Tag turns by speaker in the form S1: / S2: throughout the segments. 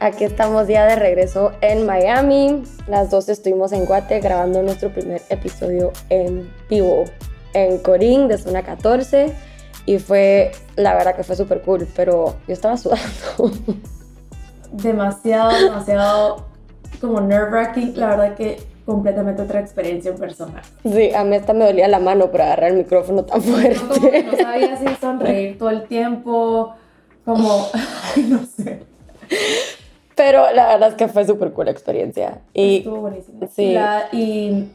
S1: Aquí estamos ya de regreso en Miami. Las dos estuvimos en Guate grabando nuestro primer episodio en vivo en Corín de zona 14 y fue, la verdad que fue súper cool, pero yo estaba sudando.
S2: Demasiado, demasiado como nerve wracking, la verdad que completamente otra experiencia en persona.
S1: Sí, a mí hasta me dolía la mano para agarrar el micrófono tan fuerte.
S2: no sabía si sonreír todo el tiempo, como, no sé.
S1: Pero la verdad es que fue súper cool la experiencia. Y,
S2: Estuvo buenísimo. Sí. y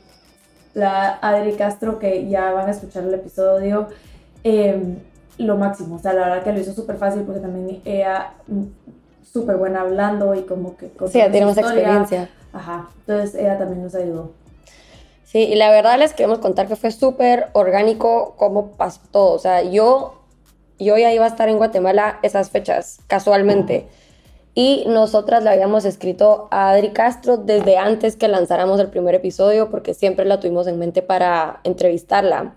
S2: la Adri Castro, que ya van a escuchar el episodio, em, lo máximo. O sea, la verdad que lo hizo súper fácil porque también ella mm, súper buena hablando y como que...
S1: Sí, tiene más experiencia.
S2: Ajá, entonces ella también nos ayudó.
S1: Sí, y la verdad les queremos contar que fue súper orgánico cómo pasó todo. O sea, yo, yo ya iba a estar en Guatemala esas fechas, casualmente. Y nosotras le habíamos escrito a Adri Castro desde antes que lanzáramos el primer episodio porque siempre la tuvimos en mente para entrevistarla.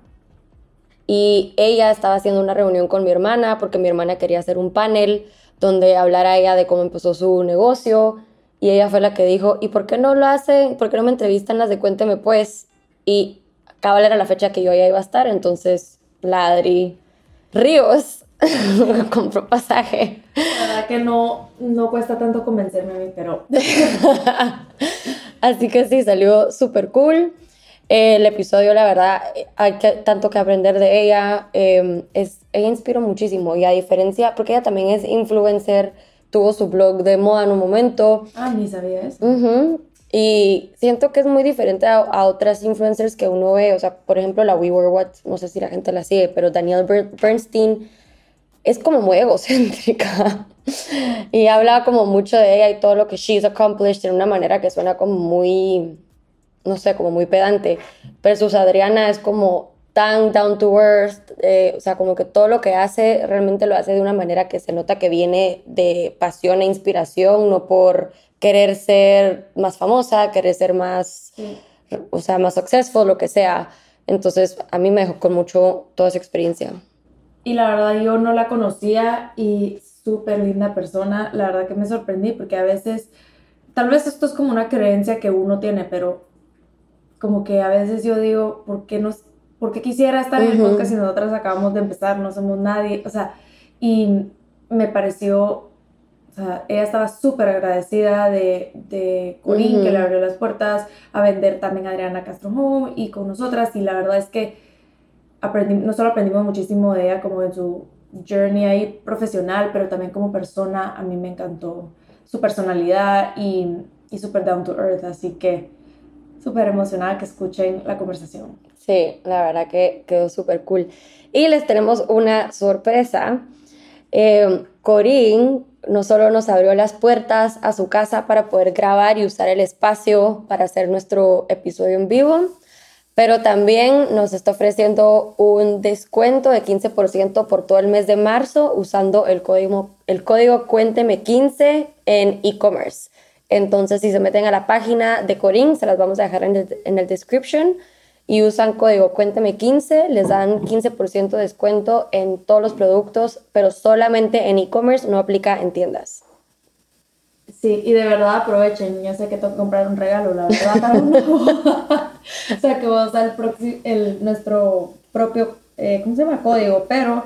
S1: Y ella estaba haciendo una reunión con mi hermana porque mi hermana quería hacer un panel donde hablara ella de cómo empezó su negocio. Y ella fue la que dijo, ¿y por qué no lo hacen? ¿Por qué no me entrevistan las de Cuénteme Pues? Y acaba era la fecha que yo ya iba a estar, entonces la Adri Ríos compró pasaje.
S2: La verdad que no, no cuesta tanto convencerme a mí, pero...
S1: Así que sí, salió súper cool. el episodio, la verdad, hay que, tanto que aprender de ella. Em, es, ella inspiró muchísimo y a diferencia, porque ella también es influencer, tuvo su blog de moda en un momento.
S2: Ah, ni sabía eso.
S1: Y siento que es muy diferente a, otras influencers que uno ve, o sea, por ejemplo, la We Were What, no sé si la gente la sigue, pero Danielle Bernstein es como muy egocéntrica y habla como mucho de ella y todo lo que she's accomplished de una manera que suena como muy, no sé, como muy pedante. Versus Adriana es como tan down to earth, eh, o sea, como que todo lo que hace realmente lo hace de una manera que se nota que viene de pasión e inspiración, no por querer ser más famosa, querer ser más, o sea, más successful, lo que sea. Entonces, a mí me dejó con mucho toda esa experiencia
S2: y la verdad yo no la conocía y súper linda persona, la verdad que me sorprendí porque a veces, tal vez esto es como una creencia que uno tiene, pero como que a veces yo digo, ¿por qué, nos, por qué quisiera estar en el podcast si nosotras acabamos de empezar, no somos nadie? O sea, y me pareció, o sea, ella estaba súper agradecida de, de Corín, que le abrió las puertas a vender también a Adriana Castro Home y con nosotras, y la verdad es que no solo aprendimos muchísimo de ella como en su journey ahí profesional, pero también como persona, a mí me encantó su personalidad y, y súper down to earth, así que súper emocionada que escuchen la conversación.
S1: Sí, la verdad que quedó súper cool. Y les tenemos una sorpresa. Eh, Corín no solo nos abrió las puertas a su casa para poder grabar y usar el espacio para hacer nuestro episodio en vivo, pero también nos está ofreciendo un descuento de 15% por todo el mes de marzo usando el código, el código Cuénteme 15 en e-commerce. Entonces, si se meten a la página de Corín, se las vamos a dejar en el, description y usan código Cuénteme 15, les dan 15% de descuento en todos los productos, pero solamente en e-commerce, no aplica en tiendas.
S2: Sí, y de verdad aprovechen. Yo sé que tengo que comprar un regalo, la verdad, para uno. o sea, que voy a usar el, el nuestro propio, eh, ¿cómo se llama? Código, pero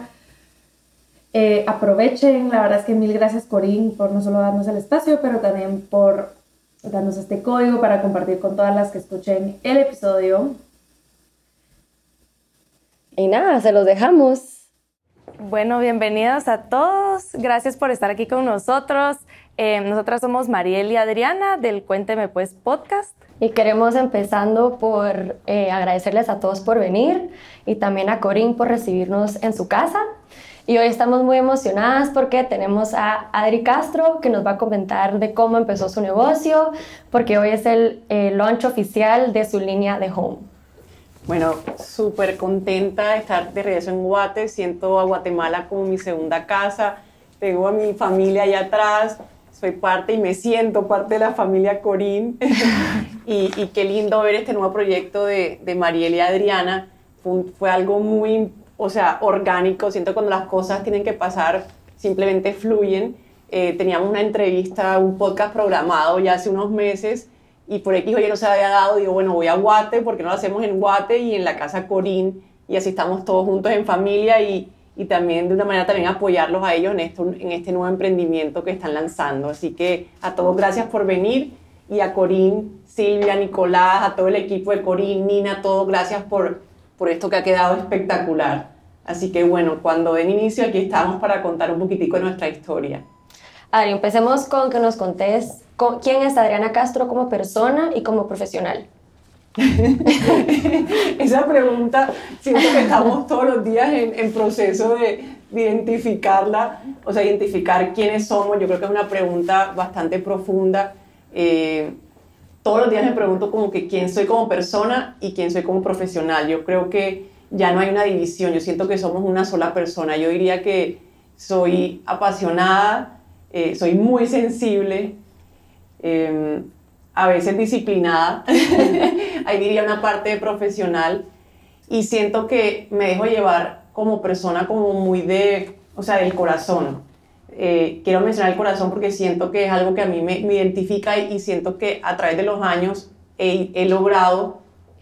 S2: eh, aprovechen. La verdad es que mil gracias, Corín, por no solo darnos el espacio, pero también por darnos este código para compartir con todas las que escuchen el episodio.
S1: Y nada, se los dejamos.
S3: Bueno, bienvenidos a todos. Gracias por estar aquí con nosotros. Eh, nosotras somos Mariel y Adriana del Cuénteme Pues podcast.
S1: Y queremos empezando por eh, agradecerles a todos por venir y también a Corín por recibirnos en su casa. Y hoy estamos muy emocionadas porque tenemos a Adri Castro que nos va a comentar de cómo empezó su negocio, porque hoy es el launch oficial de su línea de home.
S4: Bueno, súper contenta de estar de regreso en Guate. Siento a Guatemala como mi segunda casa. Tengo a mi familia allá atrás. Soy parte y me siento parte de la familia Corín. y, y, qué lindo ver este nuevo proyecto de, de Mariel y Adriana. Fue, fue algo muy o sea, orgánico. Siento cuando las cosas tienen que pasar, simplemente fluyen. Eh, teníamos una entrevista, un podcast programado ya hace unos meses y por X o no se había dado. Digo, bueno, voy a Guate, porque no lo hacemos en Guate y en la casa Corín y así estamos todos juntos en familia y, y también de una manera también apoyarlos a ellos en, esto, en este nuevo emprendimiento que están lanzando. Así que a todos gracias por venir y a Corín, Silvia, Nicolás, a todo el equipo de Corín, Nina, todos gracias por, por esto que ha quedado espectacular. Así que bueno, cuando den inicio aquí estamos para contar un poquitico de nuestra historia.
S1: Adri, empecemos con que nos contés quién es Adriana Castro como persona y como profesional.
S4: Esa pregunta siento que estamos todos los días en, proceso de, identificarla, o sea, identificar quiénes somos. Yo creo que es una pregunta bastante profunda. Eh, todos los días me pregunto como que quién soy como persona y quién soy como profesional. Yo creo que ya no hay una división, yo siento que somos una sola persona. Yo diría que soy apasionada, eh, soy muy sensible, em, a veces disciplinada, ahí diría una parte profesional, y siento que me dejo llevar como persona como muy de, o sea, del corazón. Eh, quiero mencionar el corazón porque siento que es algo que a mí me, identifica y, siento que a través de los años he, logrado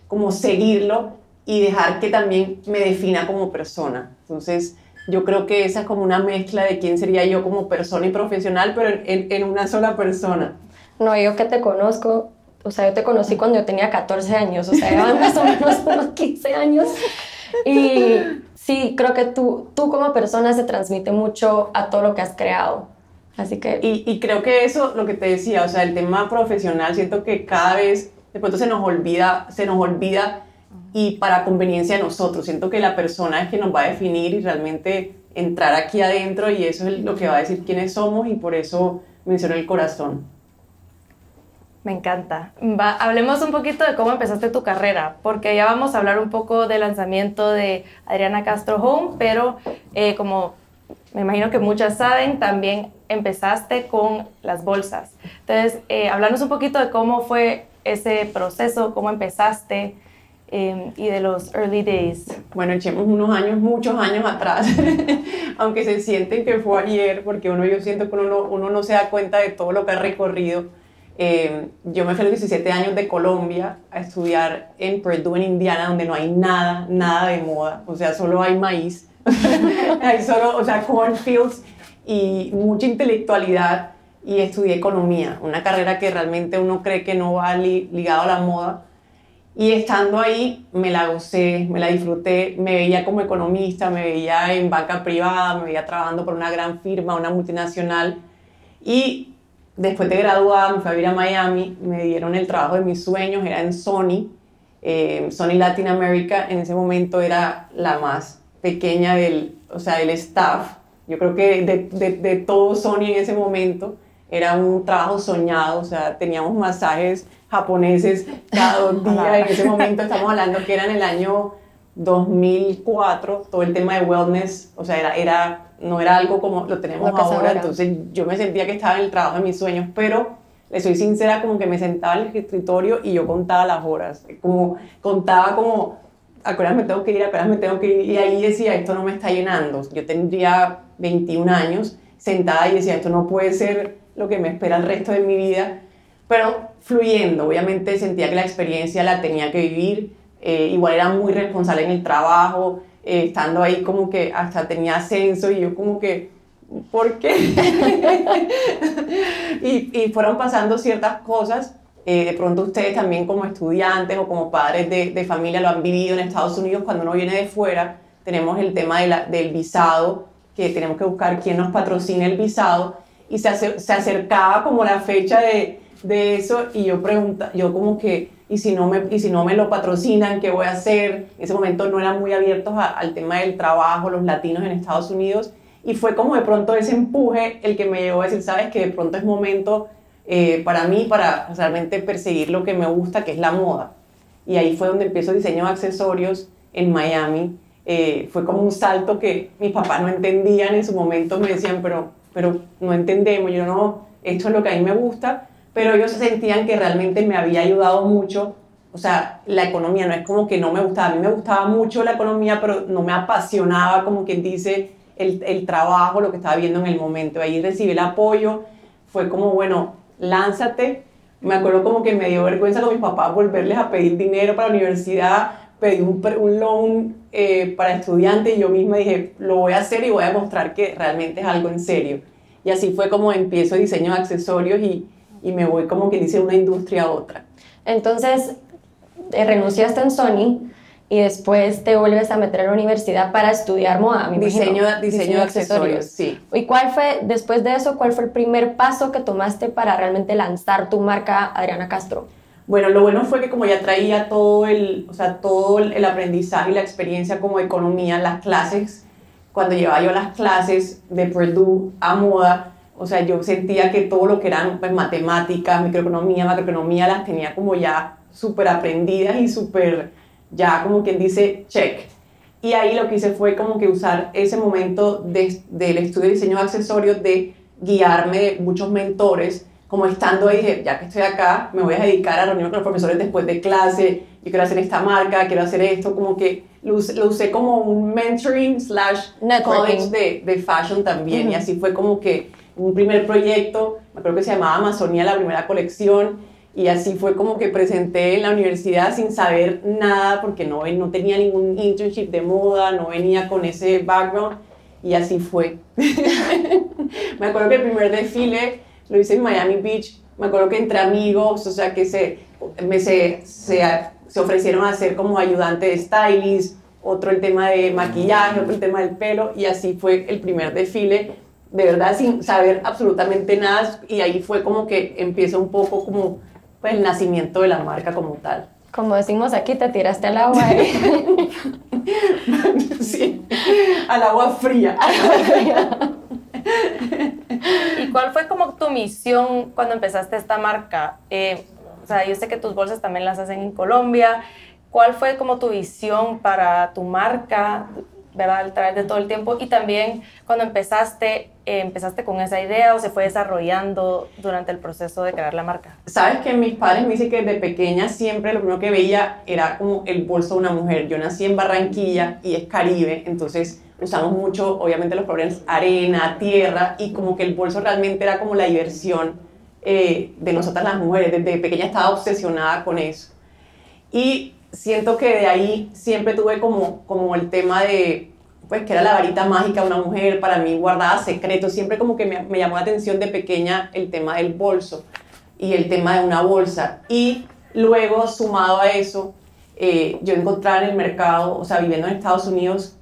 S4: como seguirlo y dejar que también me defina como persona. Entonces, yo creo que esa es como una mezcla de quién sería yo como persona y profesional, pero en, en, una sola persona.
S1: No, yo que te conozco, o sea, yo te conocí cuando yo tenía 14 años, o sea, más o menos unos 15 años. Y sí, creo que tú, tú como persona se transmite mucho a todo lo que has creado. Así que...
S4: Y, y, creo que eso, lo que te decía, o sea, el tema profesional, siento que cada vez de pronto se nos olvida, se nos olvida y para conveniencia de nosotros. Siento que la persona es que nos va a definir y realmente entrar aquí adentro y eso es lo que va a decir quiénes somos y por eso menciono el corazón.
S3: Me encanta. hablemos un poquito de cómo empezaste tu carrera, porque ya vamos a hablar un poco del lanzamiento de Adriana Castro Home, pero eh, como me imagino que muchas saben, también empezaste con las bolsas. Entonces, eh, hablarnos un poquito de cómo fue ese proceso, cómo empezaste em, y de los early days.
S4: Bueno, echemos unos años, muchos años atrás, aunque se sienten que fue ayer, porque uno yo siento que uno uno no se da cuenta de todo lo que ha recorrido eh, yo me fui a los 17 años de Colombia a estudiar en Purdue, en Indiana, donde no hay nada, nada de moda. O sea, solo hay maíz. hay solo, o sea, cornfields y mucha intelectualidad. Y estudié economía, una carrera que realmente uno cree que no va ligado a la moda. Y estando ahí, me la gocé, me la disfruté, me veía como economista, me veía en banca privada, me veía trabajando por una gran firma, una multinacional. Y después de graduada me fui a vivir a Miami, me dieron el trabajo de mis sueños, era en Sony, eh, Sony Latin America, en ese momento era la más pequeña del, o sea, del staff. Yo creo que de, de, de todo Sony en ese momento era un trabajo soñado, o sea, teníamos masajes japoneses cada dos días. En ese momento estamos hablando que era en el año 2004, todo el tema de wellness, o sea, era, era no era algo como lo tenemos ahora, entonces yo me sentía que estaba en el trabajo de mis sueños, pero le soy sincera, como que me sentaba en el escritorio y yo contaba las horas, como contaba como, acuerdas me tengo que ir, acuerdas me tengo que ir, y ahí decía, esto no me está llenando, yo tendría 21 años sentada y decía, esto no puede ser lo que me espera el resto de mi vida, pero fluyendo, obviamente sentía que la experiencia la tenía que vivir, eh, igual era muy responsable en el trabajo, eh, estando ahí como que hasta tenía ascenso y yo como que, ¿por qué? y, fueron pasando ciertas cosas. Eh, de pronto ustedes también como estudiantes o como padres de, familia lo han vivido en Estados Unidos cuando uno viene de fuera. Tenemos el tema del visado, que tenemos que buscar quién nos patrocina el visado. Y se, se acercaba como la fecha de, de eso y yo pregunta, yo como que y si no me, y si no me lo patrocinan, ¿qué voy a hacer? En ese momento no eran muy abiertos al tema del trabajo, los latinos en Estados Unidos. Y fue como de pronto ese empuje el que me llevó a decir, sabes que de pronto es momento eh, para mí, para realmente perseguir lo que me gusta, que es la moda. Y ahí fue donde empiezo diseño de accesorios en Miami. Eh, fue como un salto que mis papás no entendían en su momento, me decían, pero, pero no entendemos, yo no, esto es lo que a mí me gusta, pero ellos sentían que realmente me había ayudado mucho o sea, la economía no es como que no me gustaba, a mí me gustaba mucho la economía, pero no me apasionaba, como quien dice, el, el trabajo, lo que estaba viendo en el momento. Ahí recibí el apoyo, fue como, bueno, lánzate. Me acuerdo como que me dio vergüenza con mis papás volverles a pedir dinero para la universidad, pedí un, un loan eh, para estudiantes y yo misma dije, lo voy a hacer y voy a mostrar que realmente es algo en serio. Y así fue como empiezo diseño de accesorios y, y me voy como que dice una industria a otra.
S1: Entonces, eh, renunciaste en Sony y después te vuelves a meter a la universidad para estudiar moda,
S4: diseño, diseño, de accesorios, sí.
S1: ¿Y cuál fue, después de eso, cuál fue el primer paso que tomaste para realmente lanzar tu marca Adriana Castro?
S4: Bueno, lo bueno fue que como ya traía todo el, o sea, todo el aprendizaje y la experiencia como economía, las clases, cuando llevaba yo las clases de Purdue a moda, o sea, yo sentía que todo lo que eran pues, matemáticas, microeconomía, macroeconomía, las tenía como ya súper aprendidas y súper, ya como quien dice, check. Y ahí lo que hice fue como que usar ese momento de, del estudio de diseño de accesorios de guiarme de muchos mentores, como estando ahí, dije, ya que estoy acá, me voy a dedicar a reunirme con los profesores después de clase, yo quiero hacer esta marca, quiero hacer esto, como que lo, usé como un mentoring slash college de, de fashion también, y así fue como que un primer proyecto, me acuerdo que se llamaba Amazonía, la primera colección, y así fue como que presenté en la universidad sin saber nada porque no, no tenía ningún internship de moda, no venía con ese background. Y así fue. me acuerdo que el primer desfile lo hice en Miami Beach, me acuerdo que entre amigos, o sea que se, me, se, se, se ofrecieron a ser como ayudante de stylist, otro el tema de maquillaje, otro el tema del pelo y así fue el primer desfile de verdad sin saber absolutamente nada y ahí fue como que empieza un poco como pues, el nacimiento de la marca como tal.
S1: Como decimos aquí, te tiraste al agua.
S4: sí, al agua fría.
S3: ¿Y cuál fue como tu misión cuando empezaste esta marca? Eh, o sea, yo sé que tus bolsas también las hacen en Colombia. ¿Cuál fue como tu visión para tu marca? ¿verdad? A través de todo el tiempo y también cuando empezaste, eh, empezaste con esa idea o se fue desarrollando durante el proceso de crear la marca.
S4: Sabes que mis padres me dicen que desde pequeña siempre lo primero que veía era como el bolso de una mujer. Yo nací en Barranquilla y es Caribe, entonces usamos mucho, obviamente los problemas, arena, tierra y como que el bolso realmente era como la diversión eh, de nosotras las mujeres. Desde pequeña estaba obsesionada con eso. Y siento que de ahí siempre tuve como, como el tema de, pues que era la varita mágica de una mujer, para mí guardaba secretos, siempre como que me, me, llamó la atención de pequeña el tema del bolso y el tema de una bolsa. Y luego, sumado a eso, eh, yo encontraba en el mercado, o sea, viviendo en Estados Unidos,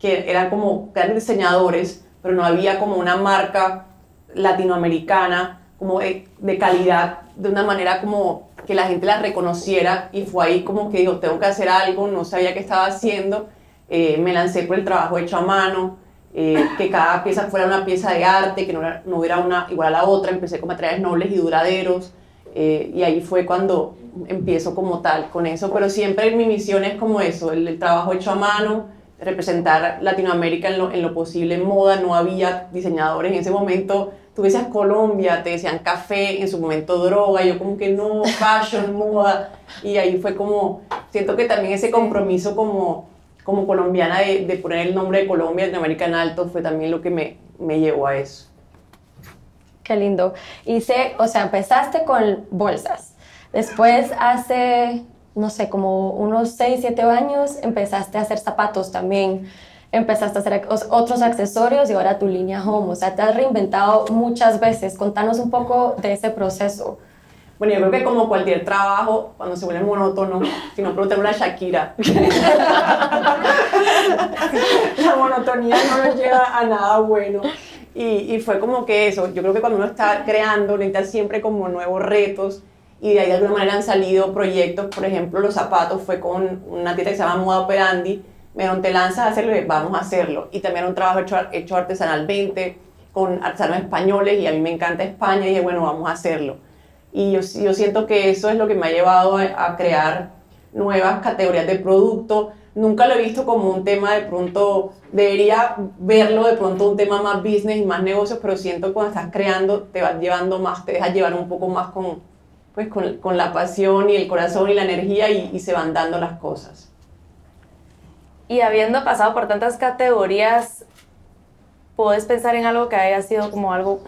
S4: que eran como grandes diseñadores, pero no había como una marca latinoamericana como de, de calidad, de una manera como que la gente la reconociera y fue ahí como que digo, tengo que hacer algo, no sabía qué estaba haciendo, eh, me lancé por el trabajo hecho a mano, eh, que cada pieza fuera una pieza de arte, que no, no, hubiera una igual a la otra, empecé con materiales nobles y duraderos eh, y ahí fue cuando empiezo como tal con eso, pero siempre mi misión es como eso, el, trabajo hecho a mano, representar Latinoamérica en lo, en lo posible en moda, no había diseñadores en ese momento, tú decías Colombia, te decían café, en su momento droga, yo como que no, fashion, moda, y ahí fue como, siento que también ese compromiso como, como colombiana de, de poner el nombre de Colombia en América en alto fue también lo que me, me llevó a eso.
S1: Qué lindo. Sé, o sea, empezaste con bolsas. Después hace, no sé, como unos 6, 7 años, empezaste a hacer zapatos también empezaste a hacer otros accesorios y ahora tu línea home. O sea, te has reinventado muchas veces. Contanos un poco de ese proceso.
S4: Bueno, yo creo que como cualquier trabajo, cuando se vuelve monótono, si no preguntan una Shakira, la monotonía no nos lleva a nada bueno. Y, y, fue como que eso, yo creo que cuando uno está creando, necesita siempre como nuevos retos y de ahí de alguna manera han salido proyectos, por ejemplo, los zapatos fue con una tienda que se llama Moda Operandi, me dieron, te lanzas a hacerlo y vamos a hacerlo. Y también un trabajo hecho, hecho artesanalmente con artesanos españoles y a mí me encanta España y dije, bueno, vamos a hacerlo. Y yo, yo siento que eso es lo que me ha llevado a, crear nuevas categorías de producto. Nunca lo he visto como un tema de pronto, debería verlo de pronto un tema más business y más negocios, pero siento que cuando estás creando te vas llevando más, te dejas llevar un poco más con, pues, con, con la pasión y el corazón y la energía y, se van dando las cosas.
S3: Y habiendo pasado por tantas categorías, ¿puedes pensar en algo que haya sido como algo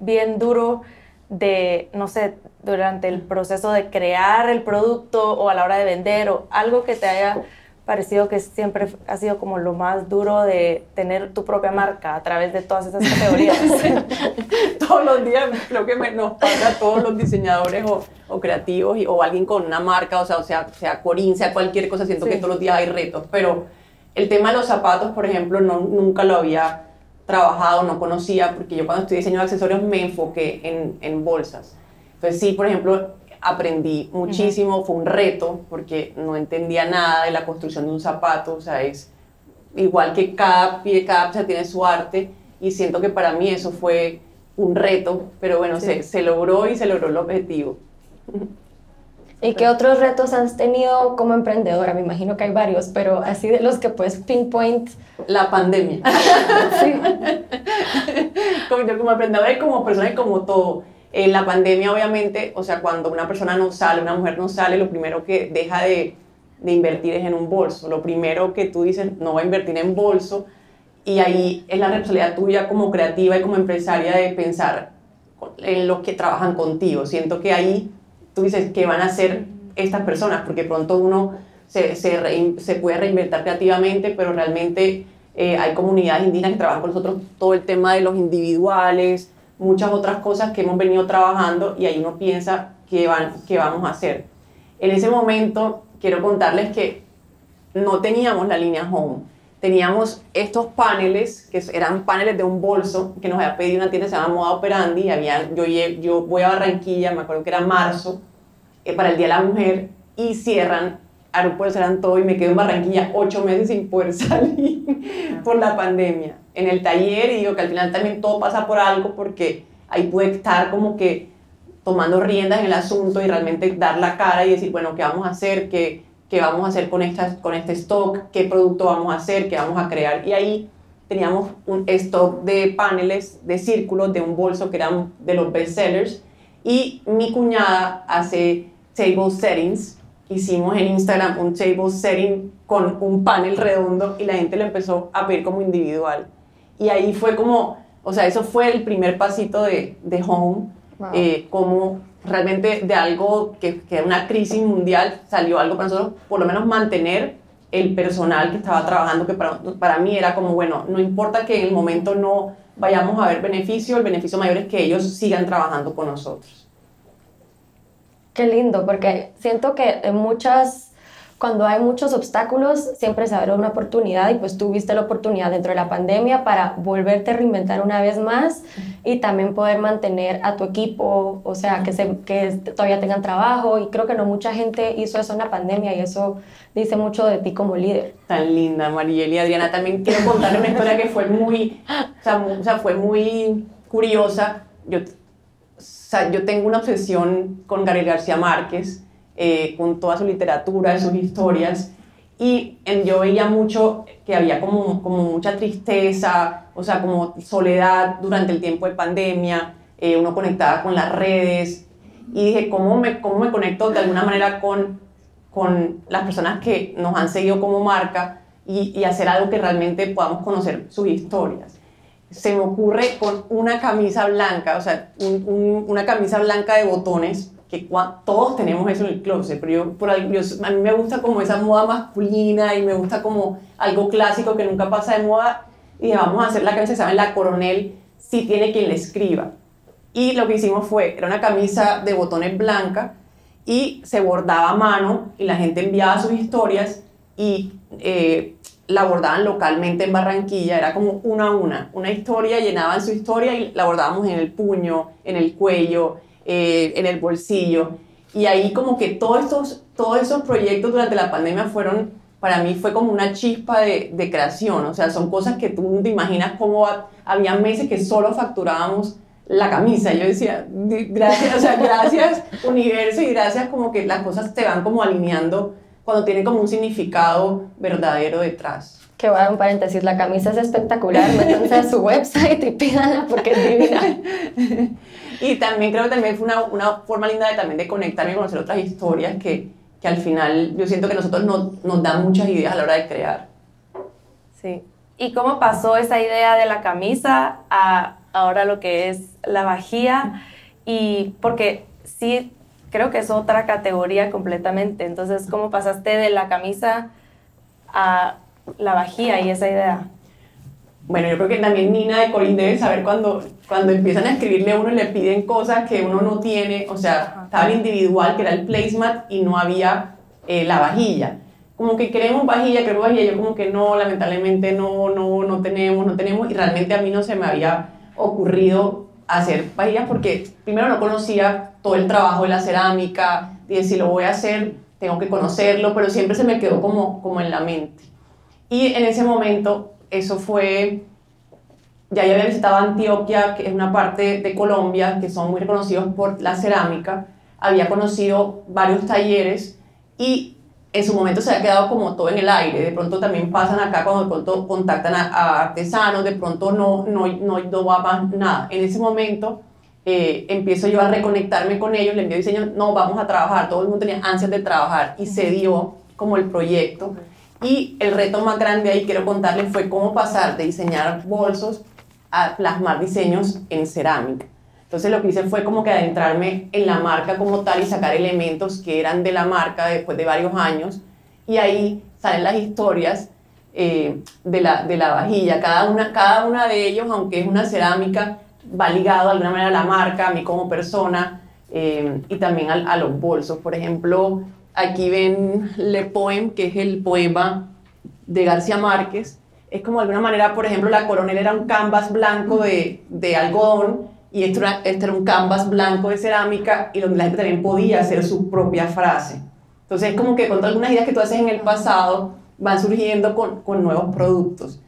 S3: bien duro de, no sé, durante el proceso de crear el producto o a la hora de vender o algo que te haya parecido que siempre ha sido como lo más duro de tener tu propia marca a través de todas esas categorías.
S4: todos los días creo que nos pasa a todos los diseñadores o, o creativos y, o alguien con una marca, o sea, o sea, sea Corín, sea cualquier cosa, siento que todos los días hay retos, pero el tema de los zapatos, por ejemplo, no, nunca lo había trabajado, no conocía, porque yo cuando estudié diseño de accesorios me enfoqué en, en bolsas. Entonces sí, por ejemplo, aprendí muchísimo, fue un reto, porque no entendía nada de la construcción de un zapato, o sea, es igual que cada pie, cada pieza tiene su arte, y siento que para mí eso fue un reto, pero bueno, se, se logró y se logró el objetivo.
S1: ¿Y qué otros retos has tenido como emprendedora? Me imagino que hay varios, pero así de los que puedes pinpoint.
S4: La pandemia. sí. como, como emprendedora y como persona y como todo. En la pandemia, obviamente, o sea, cuando una persona no sale, una mujer no sale, lo primero que deja de, de invertir es en un bolso. Lo primero que tú dices, no va a invertir en bolso. Y ahí es la responsabilidad tuya como creativa y como empresaria de pensar en los que trabajan contigo. Siento que ahí tú dices, ¿qué van a hacer estas personas? Porque pronto uno se, se, se puede reinventar creativamente, pero realmente eh, hay comunidades indígenas que trabajan con nosotros todo el tema de los individuales, muchas otras cosas que hemos venido trabajando y ahí uno piensa qué, van, qué vamos a hacer. En ese momento quiero contarles que no teníamos la línea Home. Teníamos estos paneles, que eran paneles de un bolso, que nos había pedido una tienda se llama Moda Operandi. Y había, yo, yo voy a Barranquilla, me acuerdo que era marzo, eh, para el Día de la Mujer, y cierran aeropuertos, eran todo, y me quedo en Barranquilla ocho meses sin poder salir por la pandemia. En el taller, y digo que al final también todo pasa por algo, porque ahí pude estar como que tomando riendas en el asunto y realmente dar la cara y decir, bueno, ¿qué vamos a hacer? ¿Qué, qué vamos a hacer con, esta, con este stock, qué producto vamos a hacer, qué vamos a crear. Y ahí teníamos un stock de paneles de círculos de un bolso que eran de los best sellers. Y mi cuñada hace table settings. Hicimos en Instagram un table setting con un panel redondo y la gente lo empezó a ver como individual. Y ahí fue como, o sea, eso fue el primer pasito de, de home, eh, como realmente de algo que, que era una crisis mundial, salió algo para nosotros, por lo menos mantener el personal que estaba trabajando, que para, para mí era como, bueno, no importa que en el momento no vayamos a ver beneficio, el beneficio mayor es que ellos sigan trabajando con nosotros.
S1: Qué lindo, porque siento que en muchas cuando hay muchos obstáculos, siempre se abre una oportunidad y pues tuviste la oportunidad dentro de la pandemia para volverte a reinventar una vez más y también poder mantener a tu equipo, o sea, que, se, que todavía tengan trabajo y creo que no mucha gente hizo eso en la pandemia y eso dice mucho de ti como líder.
S4: Tan linda, Mariel y Adriana. También quiero contarle una historia que fue muy, o sea, fue muy curiosa. Yo tengo una obsesión con Gabriel García Márquez eh, con toda su literatura, sus historias. Y en, yo veía mucho que había como, como mucha tristeza, o sea, como soledad durante el tiempo de pandemia, eh, uno conectaba con las redes. Y dije, ¿cómo me, cómo me conecto de alguna manera con, con las personas que nos han seguido como marca y, y hacer algo que realmente podamos conocer sus historias? Se me ocurre con una camisa blanca, o sea, una camisa blanca de botones que todos tenemos eso en el closet, pero yo, por, yo, a mí me gusta como esa moda masculina y me gusta como algo clásico que nunca pasa de moda y vamos a hacer la camisa que se llama La Coronel si tiene quien le escriba. Y lo que hicimos fue, era una camisa de botones blanca y se bordaba a mano y la gente enviaba sus historias y eh, la bordaban localmente en Barranquilla, era como una a una, una historia, llenaban su historia y la bordábamos en el puño, en el cuello, eh, en el bolsillo. Y ahí como que todos estos, todos esos proyectos durante la pandemia fueron para mí fue como una chispa de, de creación, o sea, son cosas que tú no te imaginas cómo había meses que solo facturábamos la camisa. Yo decía, gracias, o sea, gracias universo y gracias como que las cosas te van como alineando cuando tienen como un significado verdadero detrás.
S1: Que voy a dar un paréntesis, la camisa es espectacular, métanse a su website y pídanla porque es divina.
S4: y también creo que también fue una, una, forma linda de también de conectarme y conocer otras historias que, que al final yo siento que nosotros nos, nos dan muchas ideas a la hora de crear.
S3: Sí. ¿Y cómo pasó esa idea de la camisa a ahora lo que es la vajilla? Y porque sí, creo que es otra categoría completamente. Entonces, ¿cómo pasaste de la camisa a la vajilla y esa idea?
S4: Bueno, yo creo que también Nina de Corín debe saber cuando, cuando empiezan a escribirle a uno y le piden cosas que uno no tiene, o sea, estaba el individual, que era el placemat, y no había eh, la vajilla. Como que queremos vajilla, queremos vajilla, yo como que no, lamentablemente no, no, no tenemos, no tenemos, y realmente a mí no se me había ocurrido hacer vajillas porque primero no conocía todo el trabajo de la cerámica, y si lo voy a hacer, tengo que conocerlo, pero siempre se me quedó como, como en la mente. Y en ese momento, eso fue, ya había visitado Antioquia, que es una parte de Colombia, que son muy reconocidos por la cerámica, había conocido varios talleres y en su momento se había quedado como todo en el aire. De pronto también pasan acá cuando de pronto contactan a, artesanos, de pronto no, no, no, no va más nada. En ese momento eh, empiezo yo a reconectarme con ellos, le envío diseño, no, vamos a trabajar, todo el mundo tenía ansias de trabajar y se dio como el proyecto. Y el reto más grande ahí, quiero contarles, fue cómo pasar de diseñar bolsos a plasmar diseños en cerámica. Entonces lo que hice fue como que adentrarme en la marca como tal y sacar elementos que eran de la marca después de varios años. Y ahí salen las historias eh, de, la, de la vajilla. Cada una, cada una de ellos, aunque es una cerámica, va ligado de alguna manera a la marca, a mí como persona eh, y también a, a los bolsos. Por ejemplo, Aquí ven Le Poem, que es el poema de García Márquez. Es como de alguna manera, por ejemplo, la coronel era un canvas blanco de, de algodón y esto era, este era un canvas blanco de cerámica y donde la gente también podía hacer su propia frase. Entonces es como que con algunas ideas que tú haces en el pasado van surgiendo con, con nuevos productos.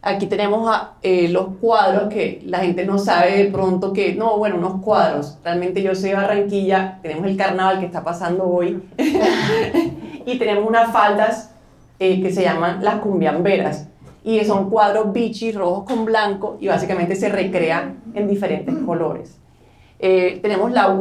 S4: Aquí tenemos a, eh, los cuadros que la gente no sabe de pronto que, no, bueno, unos cuadros. Realmente yo soy de Barranquilla, tenemos el carnaval que está pasando hoy y tenemos unas faldas eh, que se llaman las cumbiamberas y son cuadros bichi rojos con blanco y básicamente se recrean en diferentes colores. Eh, tenemos la,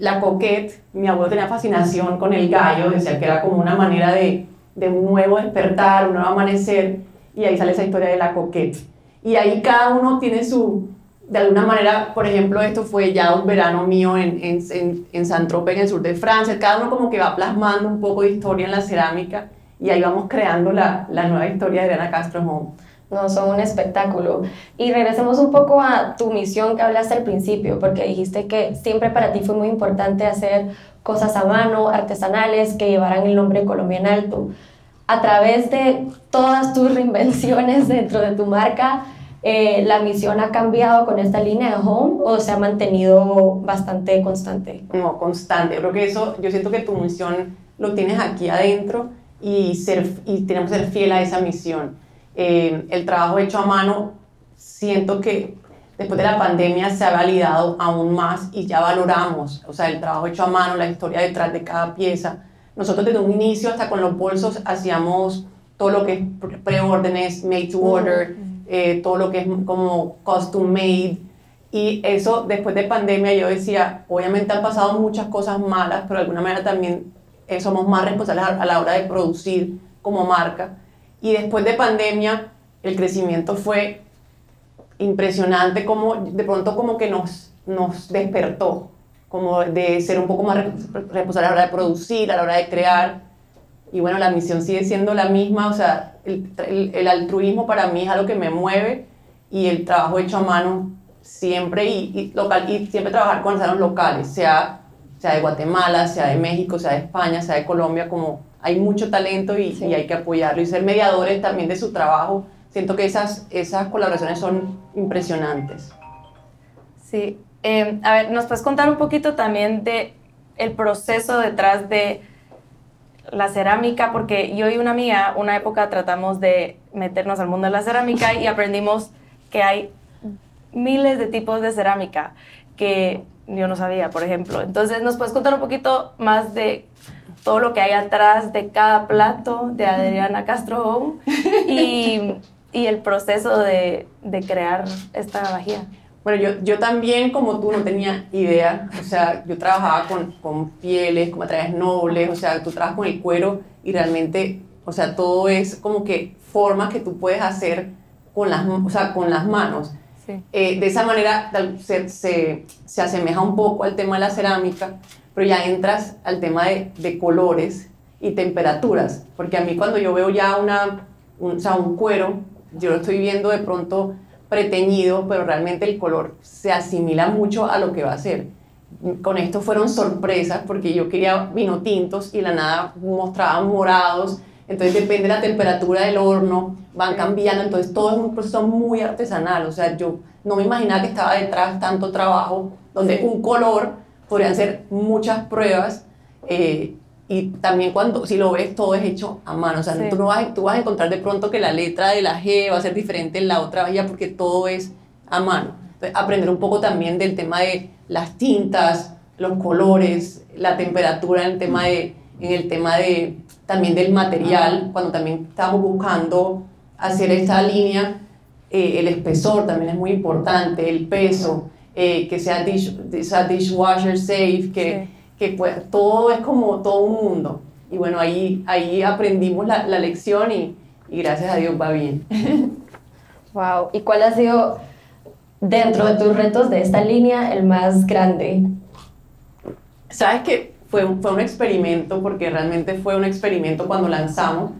S4: la coquette, mi abuelo tenía fascinación con el gallo, decía que era como una manera de, de un nuevo despertar, un nuevo amanecer y ahí sale esa historia de la coquette. Y ahí cada uno tiene su, de alguna manera, por ejemplo, esto fue ya un verano mío en, en, en, Saint-Tropez, en el sur de Francia, cada uno como que va plasmando un poco de historia en la cerámica y ahí vamos creando la, la nueva historia de Adriana Castro Home.
S1: No, son un espectáculo. Y regresemos un poco a tu misión que hablaste al principio, porque dijiste que siempre para ti fue muy importante hacer cosas a mano, artesanales, que llevaran el nombre colombiano alto a través de todas tus reinvenciones dentro de tu marca, eh, la misión ha cambiado con esta línea de home o se ha mantenido bastante constante?
S4: No, constante. Creo que eso, yo siento que tu misión lo tienes aquí adentro y, ser, y tenemos que ser fiel a esa misión. Eh, el trabajo hecho a mano, siento que después de la pandemia se ha validado aún más y ya valoramos, o sea, el trabajo hecho a mano, la historia detrás de cada pieza nosotros desde un inicio hasta con los bolsos hacíamos todo lo que es preórdenes, made to order, eh, todo lo que es como custom made. Y eso después de pandemia yo decía, obviamente han pasado muchas cosas malas, pero de alguna manera también eh, somos más responsables a, la hora de producir como marca. Y después de pandemia el crecimiento fue impresionante, como de pronto como que nos, nos despertó como de ser un poco más responsable a la hora de producir, a la hora de crear. Y bueno, la misión sigue siendo la misma, o sea, el, el, altruismo para mí es algo que me mueve y el trabajo hecho a mano siempre y, local, y siempre trabajar con artesanos locales, sea, sea de Guatemala, sea de México, sea de España, sea de Colombia, como hay mucho talento y, y hay que apoyarlo y ser mediadores también de su trabajo. Siento que esas, esas colaboraciones son impresionantes.
S3: Sí, Em, a ver, ¿nos puedes contar un poquito también de el proceso detrás de la cerámica, porque yo y una amiga, una época tratamos de meternos al mundo de la cerámica y aprendimos que hay miles de tipos de cerámica que yo no sabía, por ejemplo. Entonces, ¿nos puedes contar un poquito más de todo lo que hay atrás de cada plato de Adriana Castro y el proceso de, de, crear esta vajilla?
S4: Bueno, yo, yo también, como tú, no tenía idea. O sea, yo trabajaba con, con pieles, con materiales nobles, o sea, tú trabajas con el cuero y realmente, o sea, todo es como que formas que tú puedes hacer con las, o sea, con las manos. Eh, de esa manera se, se, se, asemeja un poco al tema de la cerámica, pero ya entras al tema de, de colores y temperaturas, porque a mí cuando yo veo ya una, un, o cuero, yo lo estoy viendo de pronto preteñido, pero realmente el color se asimila mucho a lo que va a ser. Con esto fueron sorpresas porque yo quería vino tintos y la nada mostraban morados, entonces depende de la temperatura del horno, van cambiando, entonces todo es un proceso muy artesanal, o sea, yo no me imaginaba que estaba detrás tanto trabajo, donde un color podrían ser muchas pruebas, eh, y también cuando, si lo ves, todo es hecho a mano, o sea, tú, no vas, tú vas a encontrar de pronto que la letra de la G va a ser diferente en la otra valla porque todo es a mano. Entonces, aprender un poco también del tema de las tintas, los colores, la temperatura en el tema de, en el tema de también del material, cuando también estamos buscando hacer esta línea, eh, el espesor también es muy importante, el peso, eh, que sea, dish, dishwasher safe, que, que pues, todo es como todo un mundo. Y bueno, ahí, ahí aprendimos la, la lección y, y gracias a Dios va bien.
S1: Wow, ¿y cuál ha sido dentro de tus retos de esta línea el más grande?
S4: Sabes que fue un, fue un experimento, porque realmente fue un experimento cuando lanzamos,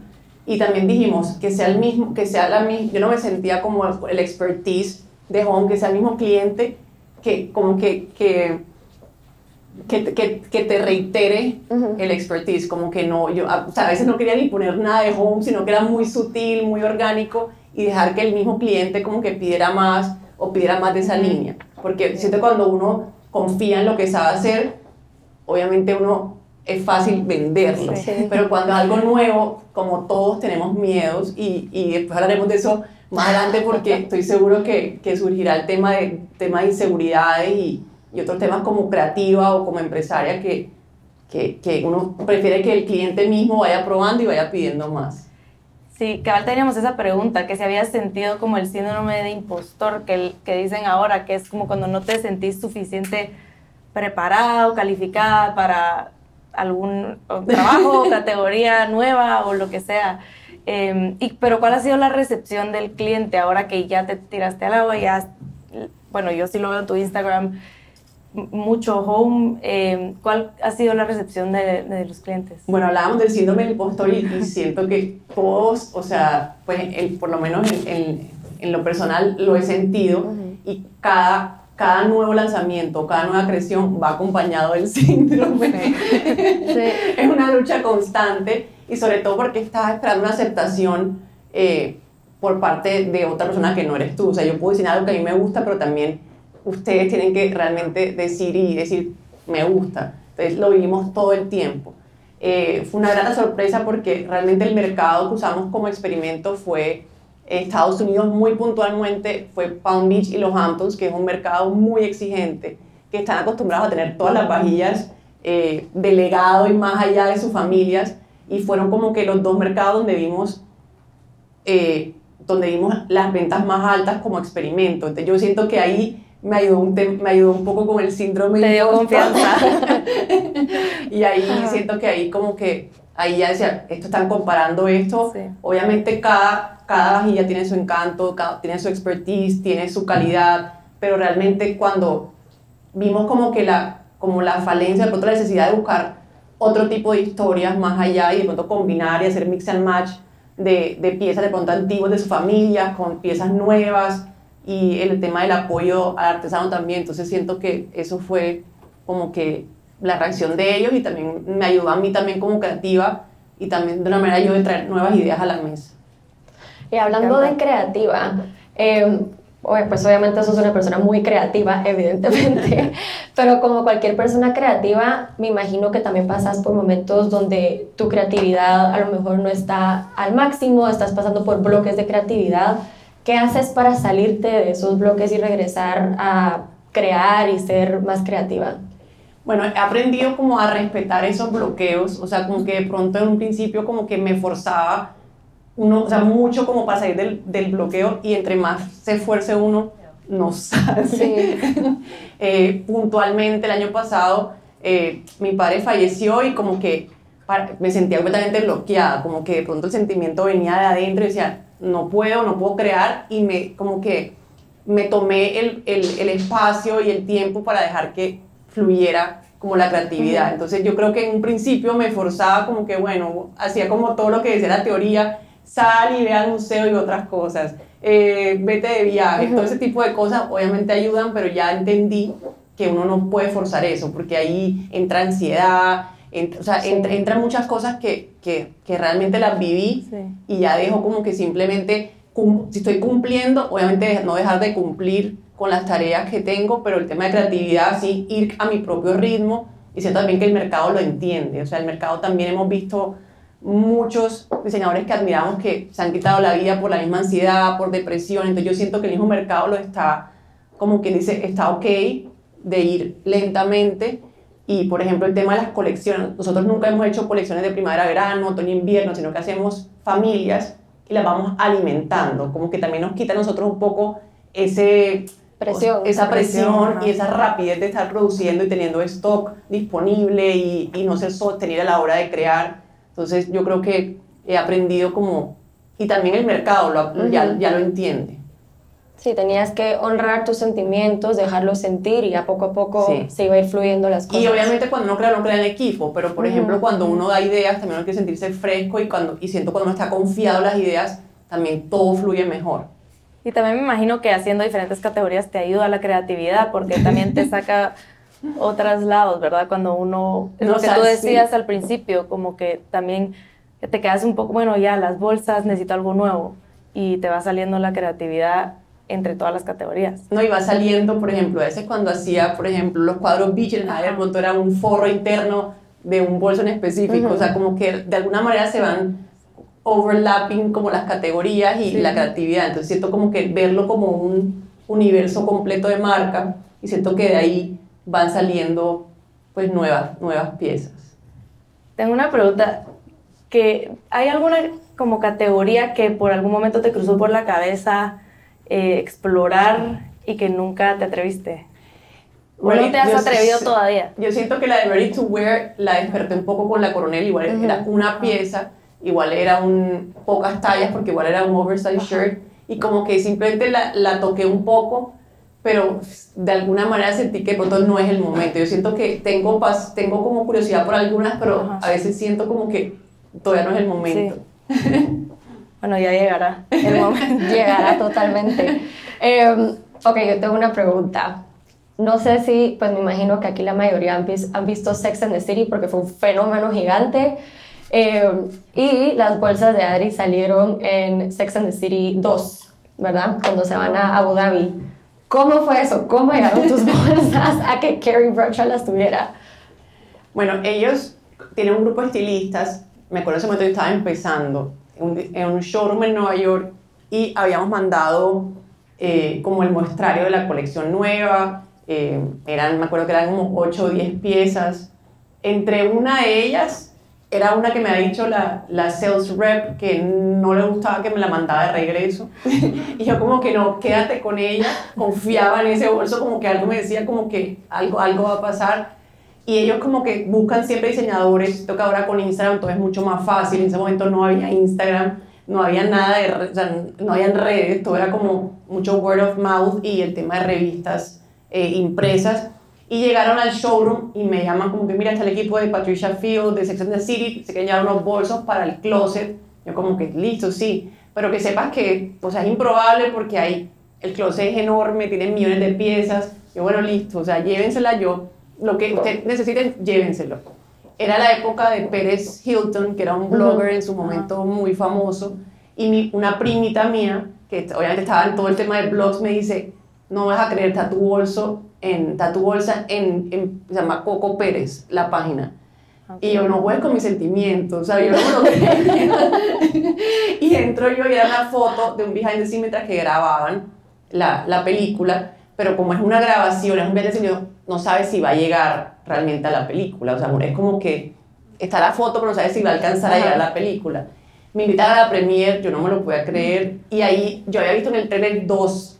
S4: y también dijimos que sea el mismo, que sea la misma, yo no me sentía como el expertise de Home, que sea el mismo cliente, que como que, que, que, que, te reitere el expertise, como que no, yo a, a veces no quería ni poner nada de Home, sino que era muy sutil, muy orgánico, y dejar que el mismo cliente como que pidiera más o pidiera más de esa línea, porque siento cuando uno confía en lo que sabe hacer, obviamente uno es fácil venderlo, pero cuando algo nuevo, como todos tenemos miedos, y, y después hablaremos de eso más adelante porque estoy seguro que, que surgirá el tema de, tema de inseguridades y, y, otros temas como creativa o como empresaria que, que, que, uno prefiere que el cliente mismo vaya probando y vaya pidiendo más.
S3: Sí, cabal teníamos esa pregunta, que se había sentido como el síndrome de impostor que, que dicen ahora, que es como cuando no te sentís suficiente preparado, calificada para algún trabajo o categoría nueva o lo que sea. Eh, y, pero ¿cuál ha sido la recepción del cliente ahora que ya te tiraste al agua? Ya, bueno, yo sí lo veo en tu Instagram, mucho home. Eh, ¿Cuál ha sido la recepción de, de, los clientes?
S4: Bueno, hablábamos del síndrome del impostor y, siento que todos, o sea, pues el, por lo menos en, en, en, lo personal lo he sentido uh -huh. y cada cada nuevo lanzamiento, cada nueva creación va acompañado del síndrome. Sí. es una lucha constante y sobre todo porque estás esperando una aceptación eh, por parte de otra persona que no eres tú. O sea, yo puedo decir algo que a mí me gusta, pero también ustedes tienen que realmente decir y decir, me gusta. Entonces lo vivimos todo el tiempo. Eh, fue una grata sorpresa porque realmente el mercado que usamos como experimento fue Estados Unidos muy puntualmente fue Palm Beach y los Hamptons, que es un mercado muy exigente, que están acostumbrados a tener todas las vajillas eh, delegado y más allá de sus familias, y fueron como que los dos mercados donde vimos, eh, donde vimos las ventas más altas como experimento. Entonces yo siento que ahí me ayudó un, me ayudó un poco con el síndrome.
S3: Dio confianza.
S4: y ahí Ajá. siento que ahí como que, ahí ya decía, esto están comparando esto, sí. obviamente cada cada vajilla tiene su encanto, cada, tiene su expertise, tiene su calidad, pero realmente cuando vimos como que la, como la falencia, de pronto la necesidad de buscar otro tipo de historias más allá y de pronto combinar y hacer mix and match de, de piezas de pronto antiguas de su familia con piezas nuevas y el tema del apoyo al artesano también, entonces siento que eso fue como que la reacción de ellos y también me ayudó a mí también como creativa y también de una manera yo de traer nuevas ideas a la mesa.
S1: Y hablando de creativa, eh, pues obviamente sos una persona muy creativa, evidentemente, pero como cualquier persona creativa, me imagino que también pasas por momentos donde tu creatividad a lo mejor no está al máximo, estás pasando por bloques de creatividad. ¿Qué haces para salirte de esos bloques y regresar a crear y ser más creativa?
S4: Bueno, he aprendido como a respetar esos bloqueos, o sea, como que de pronto en un principio como que me forzaba uno, o sea, mucho como para salir del, del bloqueo y entre más se esfuerce uno, no sale. Sí. eh, puntualmente el año pasado eh, mi padre falleció y como que me sentía completamente bloqueada, como que de pronto el sentimiento venía de adentro y decía, no puedo, no puedo crear y me como que me tomé el, el, el espacio y el tiempo para dejar que fluyera como la creatividad. Entonces yo creo que en un principio me forzaba como que, bueno, hacía como todo lo que decía la teoría sal y ve al museo y otras cosas, eh, vete de viaje, todo ese tipo de cosas obviamente ayudan, pero ya entendí que uno no puede forzar eso, porque ahí entra ansiedad, o sea, entran muchas cosas que, que, que realmente las viví y ya dejo como que simplemente, si estoy cumpliendo, obviamente no dejar de cumplir con las tareas que tengo, pero el tema de creatividad, sí, ir a mi propio ritmo y siento también que el mercado lo entiende, o sea, el mercado también hemos visto muchos diseñadores que admiramos que se han quitado la vida por la misma ansiedad, por depresión. Entonces yo siento que el mismo mercado lo está, como quien dice, está ok de ir lentamente. Y por ejemplo el tema de las colecciones, nosotros nunca hemos hecho colecciones de primavera, verano, otoño, invierno, sino que hacemos familias y las vamos alimentando, como que también nos quita a nosotros un poco ese
S1: presión,
S4: esa presión, y esa rapidez de estar produciendo y teniendo stock disponible y, y no ser sostenible a la hora de crear. Entonces yo creo que he aprendido como, y también el mercado lo, ya, ya lo entiende.
S1: Sí, tenías que honrar tus sentimientos, dejarlos sentir y a poco a poco se iba a ir fluyendo las cosas.
S4: Y obviamente cuando uno crea, no crea en equipo, pero por ejemplo cuando uno da ideas también hay que sentirse fresco y, cuando, y siento cuando uno está confiado en las ideas, también todo fluye mejor.
S3: Y también me imagino que haciendo diferentes categorías te ayuda a la creatividad porque también te saca otros lados, ¿verdad? Cuando uno, es lo que tú decías al principio, como que también te quedas un poco, bueno, ya las bolsas, necesito algo nuevo y te va saliendo la creatividad entre todas las categorías.
S4: No, y va saliendo, por ejemplo, a veces cuando hacía, por ejemplo, los cuadros Beach, de pronto era un forro interno de un bolso en específico, o sea, como que de alguna manera se van overlapping como las categorías y la creatividad, entonces siento como que verlo como un universo completo de marca y siento que de ahí van saliendo pues nuevas, nuevas piezas.
S3: Tengo una pregunta, que ¿hay alguna como categoría que por algún momento te cruzó por la cabeza eh, explorar y que nunca te atreviste? ¿O no te has atrevido todavía?
S4: Yo siento que la de Ready to Wear la desperté un poco con la coronel, igual era una pieza, igual era un, pocas tallas porque igual era un oversized shirt y como que simplemente la, la toqué un poco pero de alguna manera sentí que pronto no es el momento. Yo siento que tengo, tengo como curiosidad por algunas, pero a veces siento como que todavía no es el momento.
S1: bueno, ya llegará el momento. llegará totalmente. Em, ok, yo tengo una pregunta. No sé si, pues me imagino que aquí la mayoría han, visto Sex and the City porque fue un fenómeno gigante. Em, y las bolsas de Adri salieron en Sex and the City 2, ¿verdad? Cuando se van a Abu Dhabi. ¿Cómo fue eso? ¿Cómo llegaron tus bolsas a que Carrie Bradshaw las tuviera?
S4: Bueno, ellos tienen un grupo de estilistas. Me acuerdo ese momento yo estaba empezando en un, showroom en Nueva York y habíamos mandado eh, como el muestrario de la colección nueva. Eh, eran, me acuerdo que eran como 8 o 10 piezas. Entre una de ellas era una que me ha dicho la, la sales rep que no le gustaba que me la mandaba de regreso. y yo como que no, quédate con ella, confiaba en ese bolso, como que algo me decía como que algo, algo va a pasar. Y ellos como que buscan siempre diseñadores, toca ahora con Instagram, todo es mucho más fácil, en ese momento no había Instagram, no había nada de, o sea, no había redes, todo era como mucho word of mouth y el tema de revistas eh, impresas. Y llegaron al showroom y me llaman como que, mira, está el equipo de Patricia Field, de Sex and the City, se quieren llevar unos bolsos para el closet. Yo como que, listo, sí. Pero que sepas que, pues es improbable porque hay, el closet es enorme, tiene millones de piezas. Yo, bueno, listo, o sea, llévensela yo. Lo que ustedes necesiten, llévenselo. Era la época de Pérez Hilton, que era un blogger en su momento muy famoso. Y mi, una primita mía que obviamente estaba en todo el tema de blogs, me dice, no vas a creer, está tu bolso en, está tu bolsa en, en- se llama Coco Pérez, la página. Y yo no juego con mis sentimientos, o sea, yo no y entro yo y era una foto de un behind the scenes mientras que grababan la, la película, pero como es una grabación, es un behind the scenes, no sabes si va a llegar realmente a la película, o sea, es como que está la foto, pero no sabes si va a alcanzar a llegar a la película. Me invitaron a la premiere, yo no me lo podía creer, y ahí yo había visto en el trailer dos,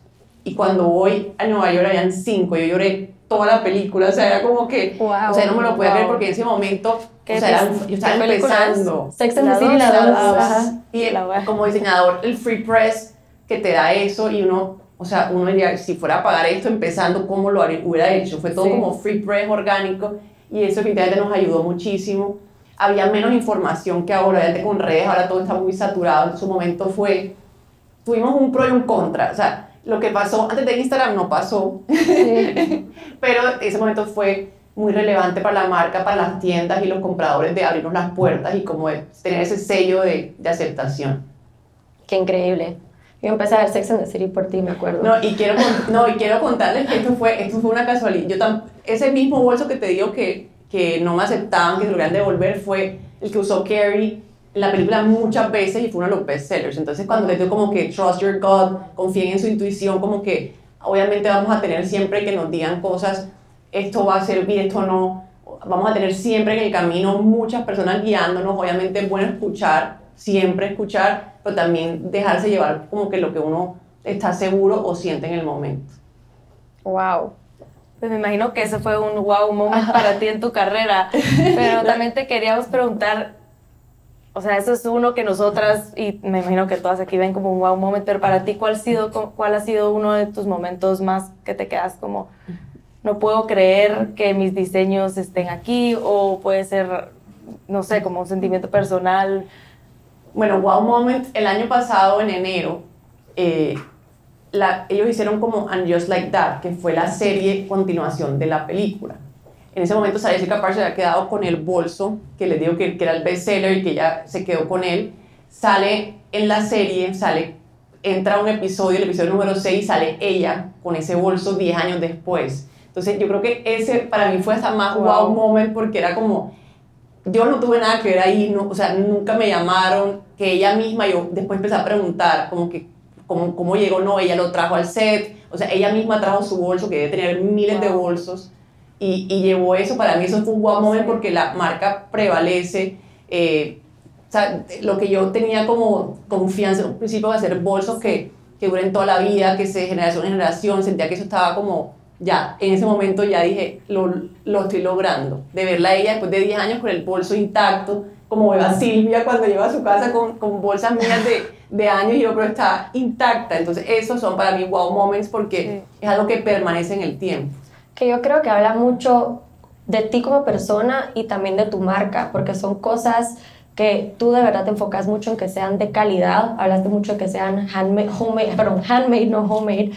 S4: y cuando voy a Nueva York habían cinco, yo lloré toda la película, o sea, era como que,
S3: Wow,
S4: o sea, no me lo podía
S3: wow.
S4: creer porque en ese momento,
S3: ¿Qué
S4: o sea, era yo estaba empezando.
S1: Sex and the
S3: La.
S4: Y
S3: La
S4: como diseñador, el free press que te da eso y uno, o sea, uno diría, si fuera a pagar esto empezando, ¿cómo lo hubiera hecho? Fue todo
S3: Sí.
S4: como free press orgánico y eso definitivamente nos ayudó muchísimo. Había menos información que ahora, obviamente con redes, ahora todo está muy saturado. En su momento fue, tuvimos un pro y un contra. O sea, lo que pasó antes de Instagram no pasó, pero ese momento fue muy relevante para la marca, para las tiendas y los compradores de abrirnos las puertas y como de tener ese sello de, de aceptación.
S1: Qué increíble. Yo empecé a ver Sex and the City por ti, me acuerdo.
S4: No, y quiero, no, y quiero contarles que esto fue, esto fue una casualidad. Yo tam- ese mismo bolso que te digo que, que no me aceptaban, que se lo querían devolver, fue el que usó Carrie la película muchas veces y fue uno de los bestsellers. Entonces, cuando les digo como que trust your God, confíen en su intuición, como que obviamente vamos a tener siempre que nos digan cosas, esto va a servir, esto no. Vamos a tener siempre en el camino muchas personas guiándonos. Obviamente es bueno escuchar, siempre escuchar, pero también dejarse llevar como que lo que uno está seguro o siente en el momento.
S1: Wow.
S3: Pues me imagino que ese fue un wow moment para ti en tu carrera. Pero también te queríamos preguntar, o sea, eso es uno que nosotras, y me imagino que todas aquí ven como un wow moment, pero para ti, ¿cuál sido, cuál ha sido uno de tus momentos más que te quedas como, no puedo creer que mis diseños estén aquí? O puede ser, no sé, como un sentimiento personal.
S4: Bueno, Wow Moment, el año pasado, en enero, eh, la- ellos hicieron como And Just Like That, que fue la serie continuación de la película. En ese momento Jessica Parker se había quedado con el bolso, que les digo que, que era el bestseller y que ella se quedó con él. Sale en la serie, sale, entra un episodio, el episodio número 6, sale ella con ese bolso 10 años después. Entonces yo creo que ese para mí fue hasta más wow,
S3: Wow.
S4: moment porque era como, yo no tuve nada que ver ahí, no, o sea, nunca me llamaron, que ella misma, yo después empecé a preguntar, como que, cómo, cómo llegó, no, ella lo trajo al set, o sea, ella misma trajo su bolso, que debe tener miles de bolsos, y, y llevó eso, para mí eso fue un wow moment porque la marca prevalece, eh, o sea, lo que yo tenía como confianza en un principio de hacer bolsos que, que duren toda la vida, que se generación en generación, sentía que eso estaba como, ya, en ese momento ya dije, lo, lo estoy logrando, de verla a ella después de 10 años con el bolso intacto, como veo a Silvia cuando lleva a su casa con, con bolsas mías de, de años y yo pero está intacta, entonces esos son para mí wow moments porque es algo que permanece en el tiempo.
S1: Que yo creo que habla mucho de ti como persona y también de tu marca, porque son cosas que tú de verdad te enfocas mucho en que sean de calidad, hablaste mucho de que sean handmade, homemade, perdón, handmade, no homemade,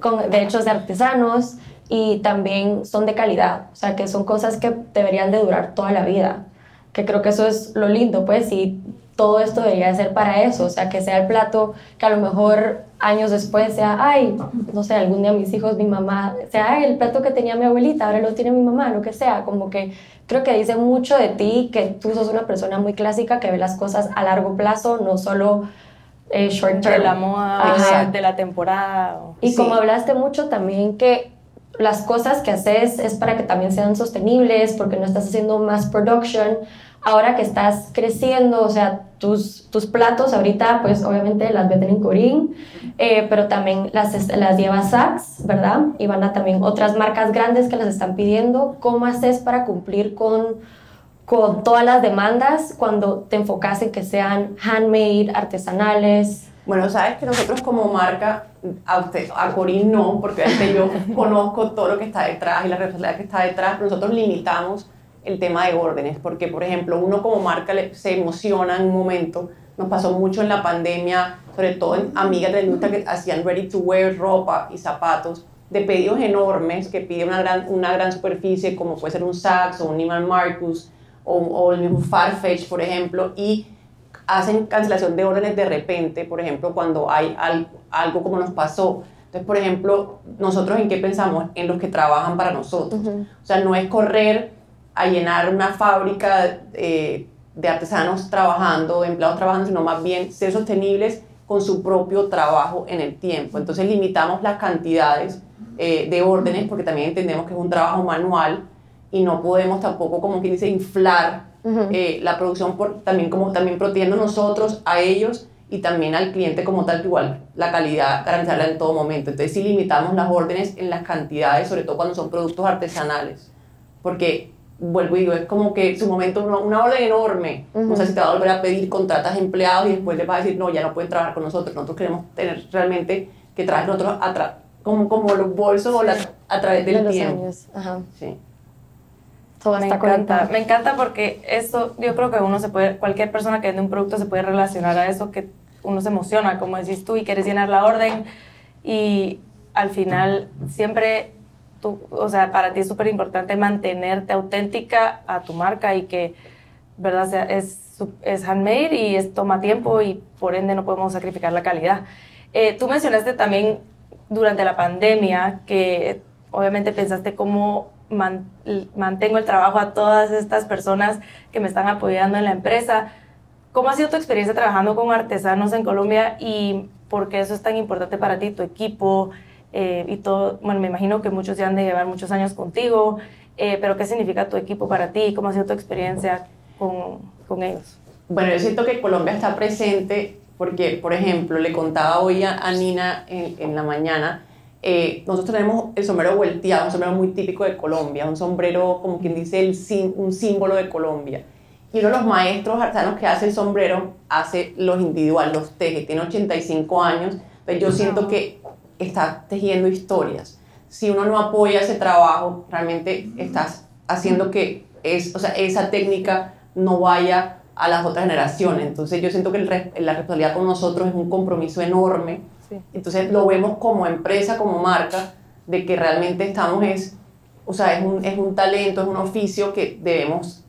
S1: con derechos de artesanos y también son de calidad, o sea, que son cosas que deberían de durar toda la vida, que creo que eso es lo lindo, pues, y todo esto debería ser para eso, o sea, que sea el plato que a lo mejor años después sea, ay, no sé, algún día mis hijos, mi mamá, sea "Ay, el plato que tenía mi abuelita, ahora lo tiene mi mamá, lo que sea, como que creo que dice mucho de ti, que tú sos una persona muy clásica, que ve las cosas a largo plazo, no solo eh, short
S3: de
S1: term.
S3: la moda,
S1: Ajá.
S3: de la temporada. o-
S1: Y
S4: Sí.
S1: como hablaste mucho también que las cosas que haces es para que también sean sostenibles, porque no estás haciendo mass production. Ahora que estás creciendo, o sea, tus, tus platos ahorita, pues obviamente las venden en Corín, eh, pero también las, las lleva Saks, ¿verdad? Y van a también otras marcas grandes que las están pidiendo. ¿Cómo haces para cumplir con, con todas las demandas cuando te enfocas en que sean handmade, artesanales?
S4: Bueno, sabes que nosotros como marca, a usted, a Corín no, porque yo conozco todo lo que está detrás y la responsabilidad que está detrás, pero nosotros limitamos el tema de órdenes, porque por ejemplo uno como marca se emociona en un momento, nos pasó mucho en la pandemia, sobre todo en amigas de la industria que hacían ready to wear ropa y zapatos, de pedidos enormes que pide una gran, una gran superficie, como puede ser un Saks o un Neiman Marcus o, o el mismo Farfetch, por ejemplo, y hacen cancelación de órdenes de repente, por ejemplo, cuando hay algo, como nos pasó. Entonces, por ejemplo, nosotros en qué pensamos? En los que trabajan para nosotros. O sea, no es correr a llenar una fábrica eh, de artesanos trabajando, de empleados trabajando, sino más bien ser sostenibles con su propio trabajo en el tiempo. Entonces limitamos las cantidades eh, de órdenes porque también entendemos que es un trabajo manual y no podemos tampoco, como quien dice, inflar eh, la producción por, también como también protegiendo nosotros a ellos y también al cliente como tal, igual la calidad garantizarla en todo momento. Entonces sí limitamos las órdenes en las cantidades, sobre todo cuando son productos artesanales, porque vuelvo y digo, es como que su momento, una, una orden enorme. O sea, si te va a volver a pedir contratas empleados y después le va a decir, no, ya no pueden trabajar con nosotros. Nosotros queremos tener realmente que trabajen nosotros como, como los bolsos o a través del tiempo. Años. Ajá. Sí.
S3: Todo me encanta, me encanta porque eso, yo creo que uno se puede, cualquier persona que vende un producto se puede relacionar a eso, que uno se emociona, como decís tú, y quieres llenar la orden y al final siempre o sea, para ti es súper importante mantenerte auténtica a tu marca y que, ¿verdad? es, es handmade y es, toma tiempo y por ende no podemos sacrificar la calidad. Eh, tú mencionaste también durante la pandemia que obviamente pensaste cómo mantengo el trabajo a todas estas personas que me están apoyando en la empresa. ¿Cómo ha sido tu experiencia trabajando con artesanos en Colombia y por qué eso es tan importante para ti, tu equipo? Eh, y todo, bueno, me imagino que muchos ya han de llevar muchos años contigo, eh, pero ¿qué significa tu equipo para ti? ¿Cómo ha sido tu experiencia con, con ellos?
S4: Bueno, yo siento que Colombia está presente porque, por ejemplo, le contaba hoy a, Nina en, en, la mañana, eh, nosotros tenemos el sombrero vuelteado, un sombrero muy típico de Colombia, un sombrero, como quien dice, el, un símbolo de Colombia. Y uno de los maestros artesanos que hace el sombrero hace los individuales, los teje, tiene 85 años, pero yo siento que está tejiendo historias. Si uno no apoya ese trabajo, realmente estás haciendo que es, o sea, esa técnica no vaya a las otras generaciones. Entonces yo siento que la responsabilidad con nosotros es un compromiso enorme. Entonces lo vemos como empresa, como marca, de que realmente estamos es, o sea, es un, es un talento, es un oficio que debemos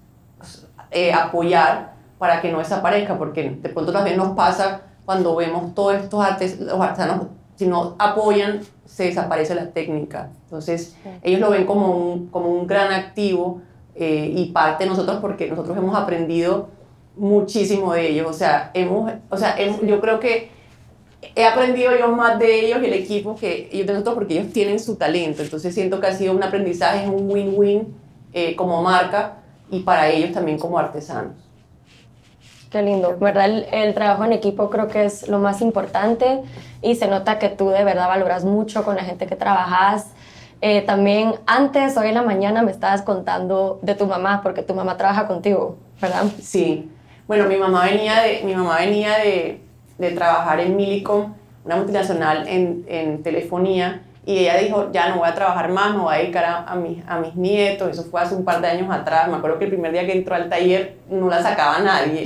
S4: eh, apoyar para que no desaparezca, porque de pronto también nos pasa cuando vemos todos estos artes, los artesanos si no apoyan, se desaparece la técnica. Entonces, ellos lo ven como un, como un gran activo eh, y parte de nosotros porque nosotros hemos aprendido muchísimo de ellos. O sea, hemos, o sea yo creo que he aprendido yo más de ellos y el equipo que ellos de nosotros porque ellos tienen su talento. Entonces, siento que ha sido un aprendizaje, un win-win eh, como marca y para ellos también como artesanos.
S1: Qué lindo, ¿verdad? El, trabajo en equipo creo que es lo más importante y se nota que tú de verdad valoras mucho con la gente que trabajas. Eh, también antes, hoy en la mañana, me estabas contando de tu mamá, porque tu mamá trabaja contigo, ¿verdad?
S4: Sí. Bueno, mi mamá venía de, mi mamá venía de, de trabajar en Milicom, una multinacional en, en telefonía, y ella dijo, ya no voy a trabajar más, me voy a dedicar a, a, mis, a mis nietos, eso fue hace un par de años atrás, me acuerdo que el primer día que entró al taller no la sacaba nadie,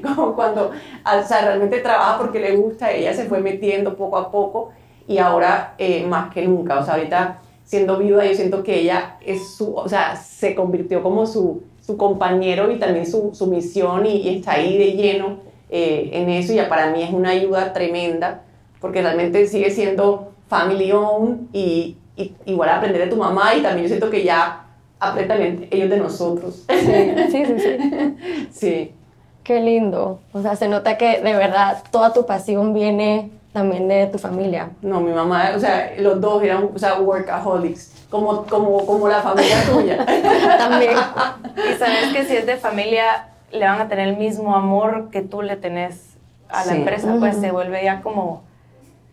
S4: como cuando, o sea, realmente trabaja porque le gusta, ella se fue metiendo poco a poco y ahora eh, más que nunca, o sea, ahorita siendo viuda yo siento que ella es su, o sea, se convirtió como su, su compañero y también su, su misión y, y, está ahí de lleno eh, en eso. Y ya para mí es una ayuda tremenda porque realmente sigue siendo family owned y, igual aprender de tu mamá y también yo siento que ya aprenden ellos de nosotros.
S1: Sí, sí, sí, sí. Qué lindo. O sea, se nota que de verdad toda tu pasión viene también de tu familia.
S4: No, mi mamá, o sea, los dos eran, o sea, workaholics, como, como, como la familia tuya.
S3: también. Y sabes que si es de familia, le van a tener el mismo amor que tú le tenés a la empresa, pues se vuelve ya como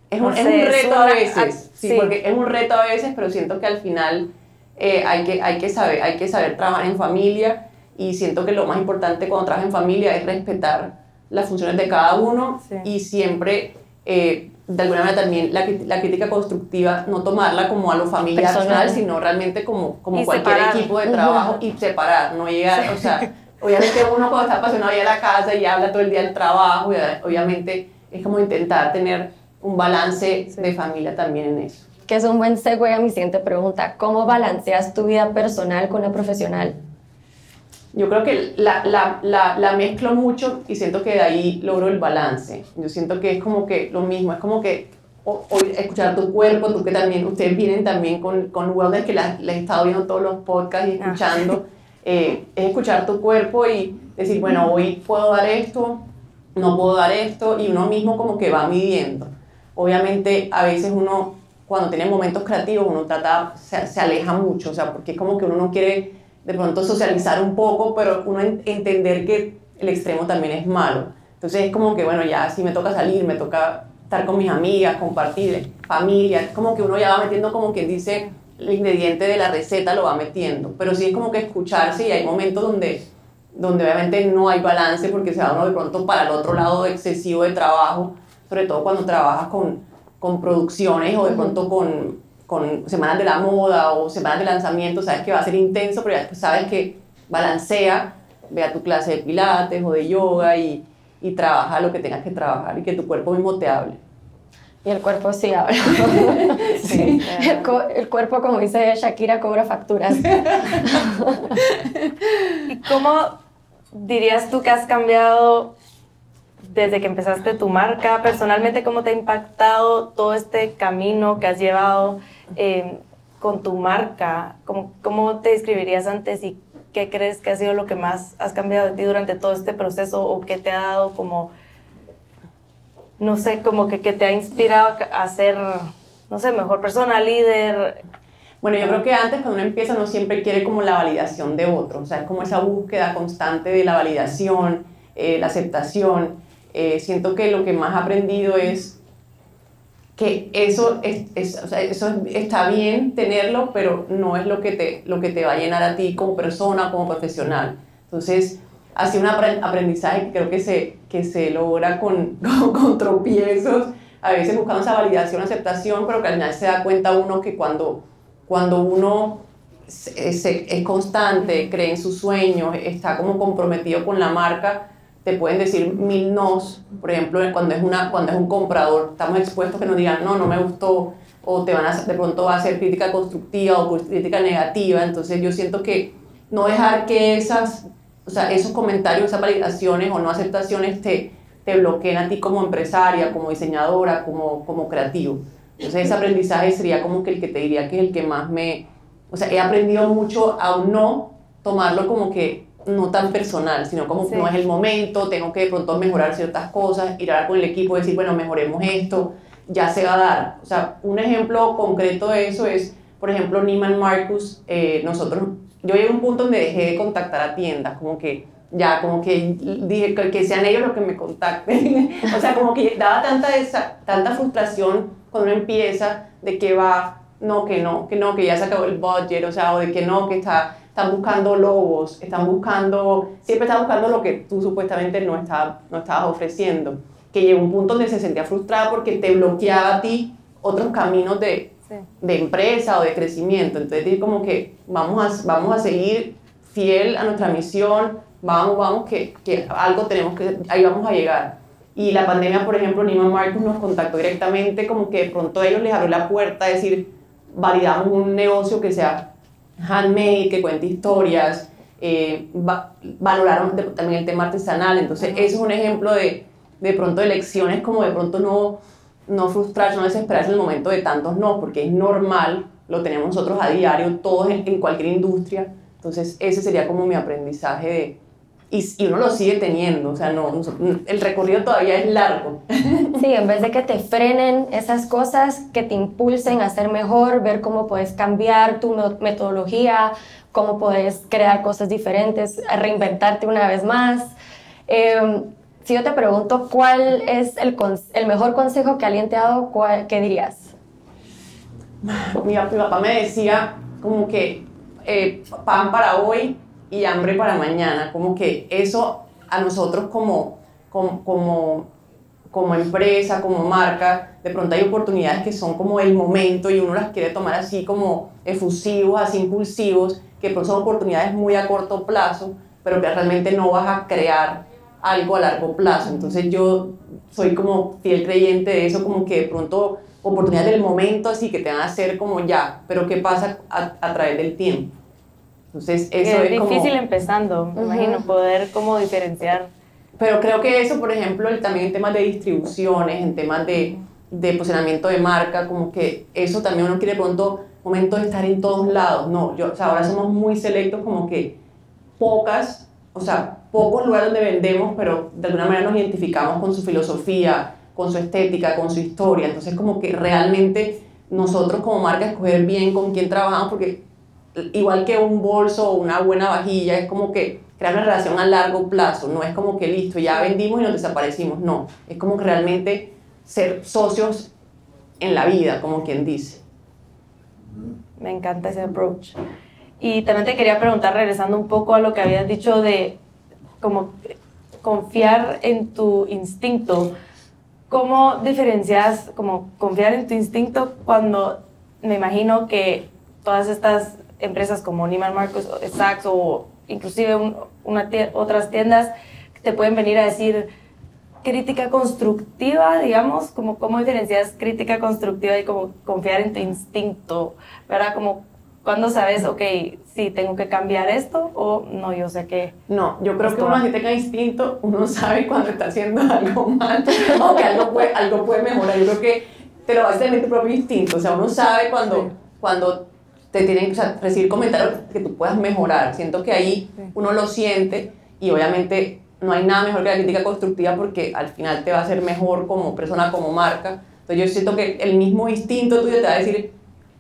S4: es un, reto a veces, sí, porque es un reto a veces, pero siento que al final eh, hay, que, hay, que saber, hay que saber trabajar en familia y siento que lo más importante cuando trabajas en familia es respetar las funciones de cada uno y siempre, eh, de alguna manera también, la, la, crítica constructiva, no tomarla como a lo familiar, Personal. sino realmente como, como cualquier equipo de trabajo y separar, no llegar, o sea, obviamente uno cuando está apasionado ya a la casa y habla todo el día del trabajo, y obviamente es como intentar tener un balance de familia también en eso.
S1: Que es un buen segue a mi siguiente pregunta. ¿Cómo balanceas tu vida personal con la profesional?
S4: yo creo que la, la, la, la, mezclo mucho y siento que de ahí logro el balance. Yo siento que es como que lo mismo, es como que o, escuchar tu cuerpo, tú que también, ustedes vienen también con, con Wellness, que les he estado viendo todos los podcasts y ah. escuchando, eh, es escuchar tu cuerpo y decir, bueno, hoy puedo dar esto, no puedo dar esto, y uno mismo como que va midiendo. Obviamente a veces uno, cuando tiene momentos creativos, uno trata, se, aleja mucho, o sea, porque es como que uno no quiere de pronto socializar un poco, pero uno entender que el extremo también es malo. Entonces es como que, bueno, ya si me toca salir, me toca estar con mis amigas, compartir, familia, como que uno ya va metiendo como quien dice el ingrediente de la receta lo va metiendo, pero sí es como que escucharse y hay momentos donde, donde obviamente no hay balance porque se va uno de pronto para el otro lado excesivo de trabajo, sobre todo cuando trabajas con, con producciones o de pronto con, con semanas de la moda o semanas de lanzamiento, sabes que va a ser intenso, pero ya sabes que balancea, vea tu clase de pilates o de yoga y, y trabaja lo que tengas que trabajar y que tu cuerpo mismo te hable.
S1: Y el cuerpo sí habla. sí, el, el, cuerpo, como dice Shakira, cobra facturas.
S3: ¿Y cómo dirías tú que has cambiado desde que empezaste tu marca? Personalmente, ¿cómo te ha impactado todo este camino que has llevado? Eh, con tu marca? ¿Cómo, ¿Cómo te describirías antes y qué crees que ha sido lo que más has cambiado de ti durante todo este proceso o qué te ha dado como, no sé, como que, que te ha inspirado a ser, no sé, mejor persona, líder?
S4: Bueno, yo creo que antes cuando uno empieza no siempre quiere como la validación de otro, o sea, es como esa búsqueda constante de la validación, eh, la aceptación. Eh, siento que lo que más he aprendido es que eso, es, o sea, eso está bien tenerlo, pero no es lo que, te, lo que te va a llenar a ti como persona, como profesional. Entonces, ha sido un aprendizaje que creo que se, que se logra con, con, tropiezos, a veces buscando esa validación, aceptación, pero que al final se da cuenta uno que cuando, cuando uno es, es constante, cree en sus sueños, está como comprometido con la marca, te pueden decir mil nos, por ejemplo, cuando es, una, cuando es un comprador, estamos expuestos que nos digan, no, no me gustó, o te van a, de pronto va a ser crítica constructiva o crítica negativa, entonces yo siento que no dejar que esas, o sea, esos comentarios, esas validaciones o no aceptaciones te, te bloqueen a ti como empresaria, como diseñadora, como, como creativo. Entonces ese aprendizaje sería como que el que te diría que es el que más me, o sea, he aprendido mucho a no tomarlo como que no tan personal, sino como no es el momento, tengo que de pronto mejorar ciertas cosas, ir a hablar con el equipo, decir, bueno, mejoremos esto, ya se va a dar. O sea, un ejemplo concreto de eso es, por ejemplo, Neiman Marcus, eh, nosotros, yo llegué a un punto donde dejé de contactar a tiendas, como que ya, como que dije que sean ellos los que me contacten. o sea, como que daba tanta, esa, tanta frustración cuando uno empieza de que va, no, que no, que no, que ya se acabó el budget, o sea, o de que no, que está están buscando logos, están buscando, siempre están buscando lo que tú supuestamente no, está, no estabas ofreciendo. Que llegó un punto donde se sentía frustrada porque te bloqueaba a ti otros caminos de, de empresa o de crecimiento. Entonces, como que vamos a, vamos a seguir fiel a nuestra misión, vamos, vamos, que, que algo tenemos que, ahí vamos a llegar. Y la pandemia, por ejemplo, Nima Marcus nos contactó directamente, como que de pronto ellos les abrió la puerta a decir, validamos un negocio que sea handmade, que cuente historias, eh, valoraron también el tema artesanal. Entonces, eso es un ejemplo de, de pronto, de lecciones como de pronto no, no frustrarse, no desesperarse en el momento de tantos no, porque es normal, lo tenemos nosotros a diario, todos en, en cualquier industria. Entonces, ese sería como mi aprendizaje de, y, y, uno lo sigue teniendo, o sea, no, el recorrido todavía es largo.
S1: Sí, en vez de que te frenen esas cosas, que te impulsen a ser mejor, ver cómo puedes cambiar tu metodología, cómo puedes crear cosas diferentes, reinventarte una vez más. Em, si yo te pregunto cuál es el, el, mejor consejo que alguien te ha dado, ¿qué dirías?
S4: Mi, mi papá me decía como que eh, pan para hoy, y hambre para mañana. Como que eso a nosotros como, como, como, como empresa, como marca, de pronto hay oportunidades que son como el momento y uno las quiere tomar así como efusivos, así impulsivos, que son oportunidades muy a corto plazo, pero que realmente no vas a crear algo a largo plazo. Entonces yo soy como fiel creyente de eso, como que de pronto oportunidades del momento así que te van a hacer como ya, pero ¿qué pasa a, a través del tiempo? Entonces,
S3: Que
S4: eso
S3: es
S4: es, como-
S3: difícil empezando, me
S1: Ujú.
S3: imagino, poder como diferenciar.
S4: Pero creo que eso, por ejemplo, el- también en temas de distribuciones, en temas de, de posicionamiento de marca, como que eso también uno quiere pronto momento de estar en todos lados. No, yo, o sea, ahora somos muy selectos, como que pocas, o sea, pocos lugares donde vendemos, pero de alguna manera nos identificamos con su filosofía, con su estética, con su historia. Entonces, como que realmente nosotros como marca escoger bien con quién trabajamos, porque igual que un bolso o una buena vajilla, es como que crear una relación a largo plazo, no es como que listo, ya vendimos y nos desaparecimos, no, es como que realmente ser socios en la vida, como quien dice.
S3: Me encanta ese approach. Y también te quería preguntar, regresando un poco a lo que habías dicho de como confiar en tu instinto. ¿Cómo diferencias como confiar en tu instinto cuando me imagino que todas estas empresas como Neiman Marcus, Saks o inclusive un- una tie- otras tiendas te pueden venir a decir crítica constructiva, digamos, como cómo diferencias crítica constructiva y como confiar en tu instinto, ¿verdad? Como cuando sabes, ok, sí, tengo que cambiar esto o no, yo sé que...
S4: No, yo creo que uno así tenga instinto, uno sabe cuando está haciendo algo mal o que algo puede, algo puede mejorar. Yo creo que te lo vas a tener tu propio instinto, o sea, uno sabe cuando,
S3: Sí.
S4: cuando te tienen, o sea, recibir comentarios que tú puedas mejorar. Siento que ahí
S3: Sí.
S4: uno lo siente y obviamente no hay nada mejor que la crítica constructiva porque al final te va a hacer mejor como persona, como marca. Entonces yo siento que el mismo instinto tuyo te va a decir,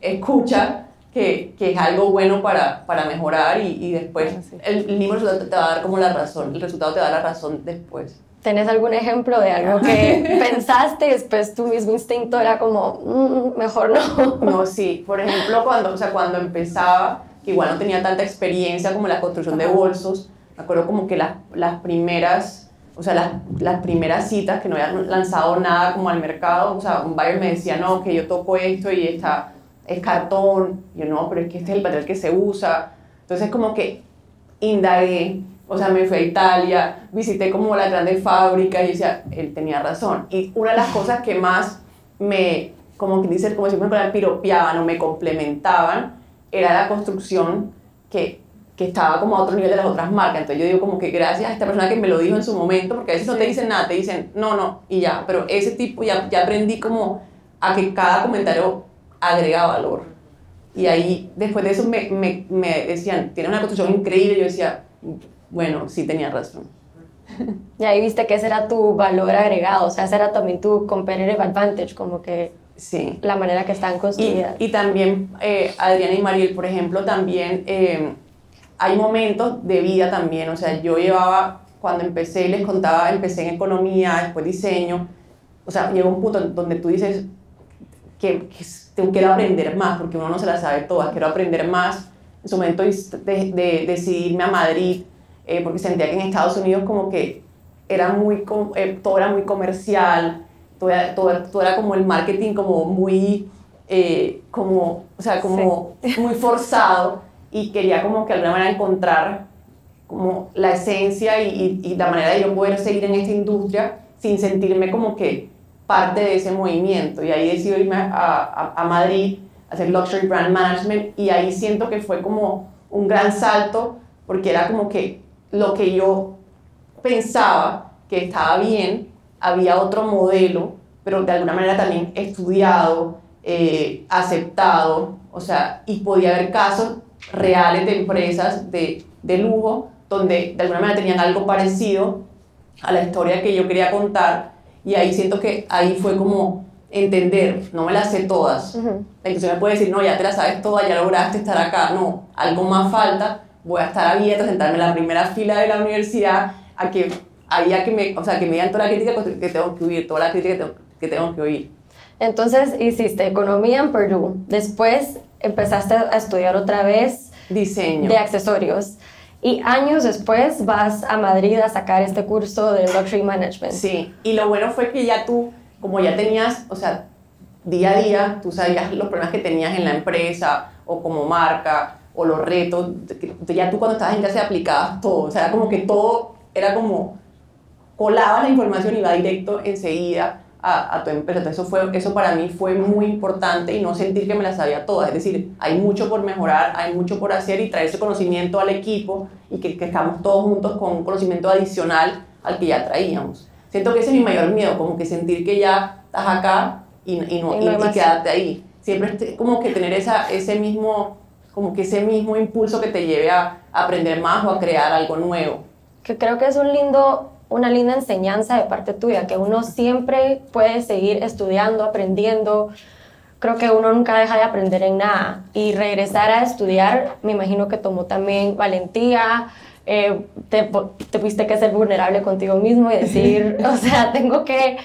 S4: escucha que, que es algo bueno para, para mejorar y, y después el, el mismo resultado te va a dar como la razón, el resultado te da la razón después.
S1: ¿Tenés algún ejemplo de algo que pensaste y después tu mismo instinto era como, "Mm, mejor no?
S4: No, sí, por ejemplo, cuando, o sea, cuando empezaba, que igual no tenía tanta experiencia como la construcción de bolsos, me acuerdo como que las, las primeras, o sea, las, las primeras citas que no había lanzado nada como al mercado, o sea, un buyer me decía, no, que yo toco esto y esta es cartón, y yo no, pero es que este es el material que se usa, entonces como que indagué, o sea, me fui a Italia, visité como las grandes fábricas y decía, él tenía razón. Y una de las cosas que más me, como que dice, como siempre me piropeaban o me complementaban, era la construcción que, que estaba como a otro nivel de las otras marcas. Entonces yo digo como que gracias a esta persona que me lo dijo en su momento, porque a veces no te dicen nada, te dicen no, no, y ya. Pero ese tipo ya, ya aprendí como a que cada comentario agrega valor. Y ahí, después de eso, me, me, me decían, tienes una construcción increíble. Yo decía, bueno, sí tenía razón.
S1: Y ahí viste que ese era tu valor agregado, o sea, ese era también tu competitive advantage, como que
S4: Sí.
S1: la manera que están
S4: Y,
S1: construidas.
S4: y también eh, Adriana y Mariel, por ejemplo, también eh, hay momentos de vida también. O sea, yo llevaba, cuando empecé, les contaba, empecé en economía, después diseño. O sea, llegó un punto donde tú dices que, que tengo- quiero aprender más, porque uno no se la sabe todas, quiero aprender más. En su momento de, de decidirme a Madrid, eh, porque sentía que en Estados Unidos como que era muy, eh, todo era muy comercial, todo era, todo, todo era como el marketing como muy, eh, como, o sea, como muy forzado y quería como que de alguna manera encontrar como la esencia y, y- y la manera de yo poder seguir en esta industria sin sentirme como que parte de ese movimiento. Y ahí decidí irme a, a, a Madrid a hacer Luxury Brand Management y ahí siento que fue como un gran salto porque era como que lo que yo pensaba que estaba bien, había otro modelo, pero de alguna manera también estudiado, eh, aceptado, o sea, y podía haber casos reales de empresas de, de lujo donde de alguna manera tenían algo parecido a la historia que yo quería contar y ahí siento que ahí fue como entender, no me las sé todas.
S1: Ujú.
S4: Entonces me puede decir, no, ya te la sabes toda, ya lograste estar acá, no, algo más falta, voy a estar abierta, sentarme en la primera fila de la universidad, a que, ahí a que me, o sea, que me digan toda la crítica que tengo que oír, toda la crítica que tengo que, tengo que oír.
S1: Entonces hiciste economía en Purdue, después empezaste a estudiar otra vez
S4: Diseño.
S1: de accesorios y años después vas a Madrid a sacar este curso de Luxury Management.
S4: Sí, y lo bueno fue que ya tú, como ya tenías, o sea, día a día, tú sabías los problemas que tenías en la empresa o como marca o los retos, ya tú cuando estabas en clase aplicabas todo, o sea, era como que todo era como colaba la información y iba directo enseguida a, a, tu empresa. Entonces eso, fue, eso para mí fue muy importante y no sentir que me las sabía todas. Es decir, hay mucho por mejorar, hay mucho por hacer y traer ese conocimiento al equipo y que, que estamos todos juntos con un conocimiento adicional al que ya traíamos. Siento que ese es mi mayor miedo, como que sentir que ya estás acá y, y no, y, y quedarte ahí. Siempre es como que tener esa, ese mismo, como que ese mismo impulso que te lleve a, aprender más o a crear algo nuevo.
S1: Que creo que es un lindo una linda enseñanza de parte tuya, que uno siempre puede seguir estudiando, aprendiendo. Creo que uno nunca deja de aprender en nada. Y regresar a estudiar, me imagino que tomó también valentía, eh, te, te tuviste que ser vulnerable contigo mismo y decir, o sea, tengo que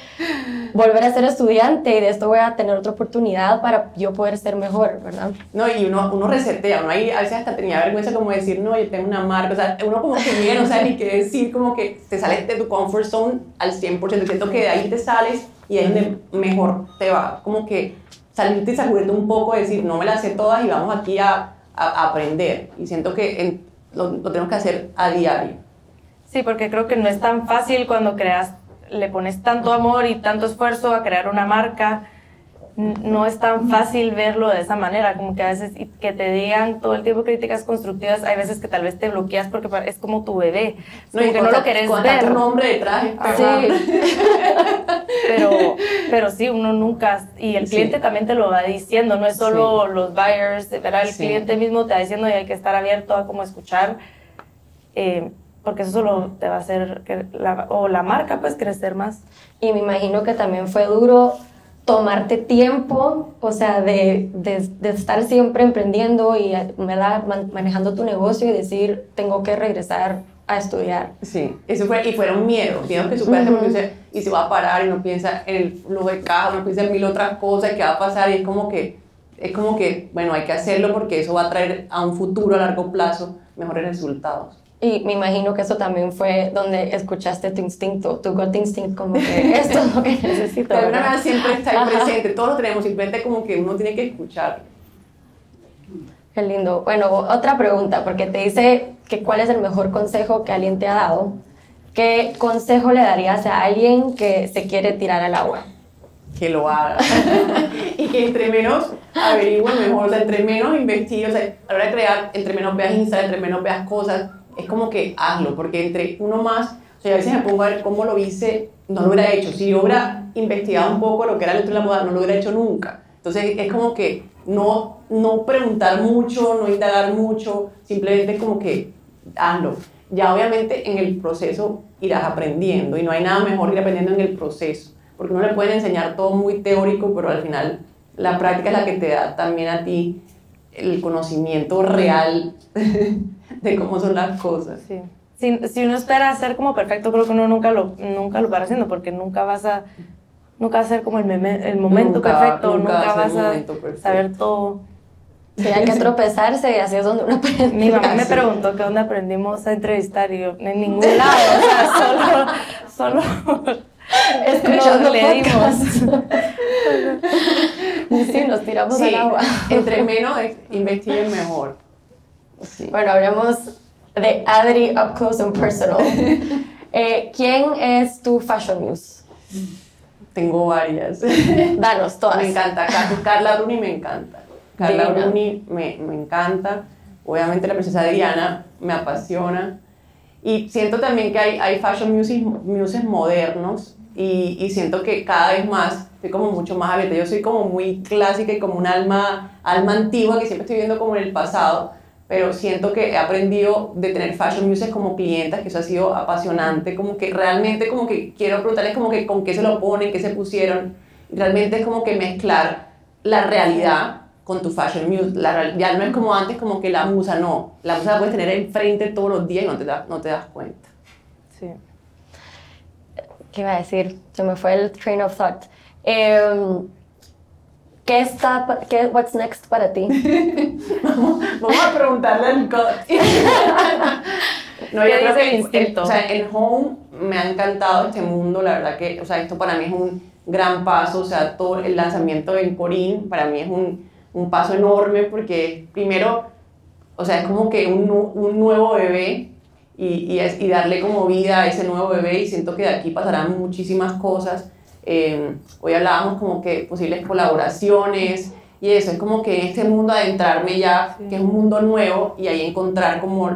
S1: volver a ser estudiante y de esto voy a tener otra oportunidad para yo poder ser mejor, ¿verdad?
S4: No, y uno, uno resetea, uno ahí a veces hasta tenía vergüenza como decir, no, yo tengo una marca, o sea, uno como que bien, o sea, ni qué decir, como que te sales de tu comfort zone al 100%, siento que de ahí te sales y ahí es donde mejor te va, como que salirte y sacudirte un poco, decir, no me las sé todas y vamos aquí a, a, a aprender, y siento que en, lo, tenemos que hacer a diario.
S3: Sí, porque creo que no es tan fácil cuando creas, le pones tanto amor y tanto esfuerzo a crear una marca, no es tan fácil verlo de esa manera, como que a veces que te digan todo el tiempo críticas constructivas, hay veces que tal vez te bloqueas porque es como tu bebé,
S4: no, como que no lo querés ver. tu nombre detrás.
S3: Sí. pero, pero sí, uno nunca, y el cliente sí. también te lo va diciendo, no es solo sí. los buyers, ¿verdad? el sí. cliente mismo te va diciendo y hay que estar abierto a como escuchar, eh, porque eso solo te va a hacer, que la, o la marca pues crecer más.
S1: Y me imagino que también fue duro tomarte tiempo, o sea, de, de, de, estar siempre emprendiendo y ¿verdad? manejando tu negocio y decir, tengo que regresar a estudiar.
S4: Sí, eso fue, y fueron miedos, miedos que superaste uh -huh. porque usted, y se va a parar y no piensa en el flujo de caja, no piensa en mil otras cosas, qué va a pasar y es como que, es como que, bueno, hay que hacerlo porque eso va a traer a un futuro a largo plazo mejores resultados.
S1: Y me imagino que eso también fue donde escuchaste tu instinto, tu gut instinct, como que esto es lo que necesito.
S4: De verdad siempre está ahí presente, todos lo tenemos, simplemente como que uno tiene que escuchar.
S1: Qué lindo. Bueno, otra pregunta, porque te dice que cuál es el mejor consejo que alguien te ha dado. ¿Qué consejo le darías a alguien que se quiere tirar al agua?
S4: Que lo haga. y que entre menos averigüe mejor, o sea, entre menos investigue, o sea, a la hora de crear, entre menos veas Instagram, entre menos veas cosas, es como que hazlo, porque entre uno más, o sea, a veces me pongo a ver cómo lo hice, no lo hubiera hecho. Si yo hubiera investigado un poco lo que era el de la moda, no lo hubiera hecho nunca. Entonces es como que no, no preguntar mucho, no indagar mucho, simplemente como que hazlo. Ya obviamente en el proceso irás aprendiendo y no hay nada mejor ir aprendiendo en el proceso, porque uno le puede enseñar todo muy teórico, pero al final la práctica es la que te da también a ti el conocimiento real de cómo son las cosas.
S3: Sí. Si, si, uno espera ser como perfecto, creo que uno nunca lo, nunca lo va haciendo, porque nunca vas a, nunca va a ser como el, meme, el momento
S4: nunca,
S3: perfecto,
S4: nunca,
S3: nunca vas a saber todo.
S1: Sí, hay que tropezarse y así es donde uno aprende.
S3: Mi mamá me preguntó que dónde aprendimos a entrevistar y yo, en ningún lado, o sea, solo, solo
S1: escuchando no, le dimos. sí, nos tiramos
S4: sí,
S1: al agua.
S4: Entre menos investiguen mejor.
S1: Sí. Bueno, hablemos de Adri Up Close and Personal. Eh, ¿Quién es tu Fashion Muse?
S4: Tengo varias.
S1: Danos todas.
S4: Me encanta. Carla Bruni me encanta. Carla. Bruni me, me encanta. Obviamente la princesa Diana me apasiona. Y siento también que hay, hay fashion muses, muses modernos y, y, siento que cada vez más estoy como mucho más abierta. Yo soy como muy clásica y como un alma, alma antigua que siempre estoy viendo como en el pasado, pero siento que he aprendido de tener fashion muses como clientas, que eso ha sido apasionante, como que realmente como que quiero preguntarles como que con qué se lo ponen, qué se pusieron, realmente es como que mezclar la realidad con tu fashion muse. La, ya no es como antes, como que la musa no. La musa la puedes tener enfrente todos los días y no te, da, no te das cuenta.
S3: Sí.
S1: ¿Qué iba a decir? Se me fue el train of thought. Eh, ¿Qué está, qué, what's next para ti?
S4: vamos, vamos, a preguntarle al God. no, yo creo que el, o sea, en Home me ha encantado este mundo, la verdad que, o sea, esto para mí es un gran paso, o sea, todo el lanzamiento en Corín para mí es un, un paso enorme porque primero, o sea, es como que un, un nuevo bebé y, y, y, darle como vida a ese nuevo bebé y siento que de aquí pasarán muchísimas cosas Eh, hoy hablábamos como que posibles colaboraciones y eso, es como que en este mundo adentrarme ya, que es un mundo nuevo y ahí encontrar como,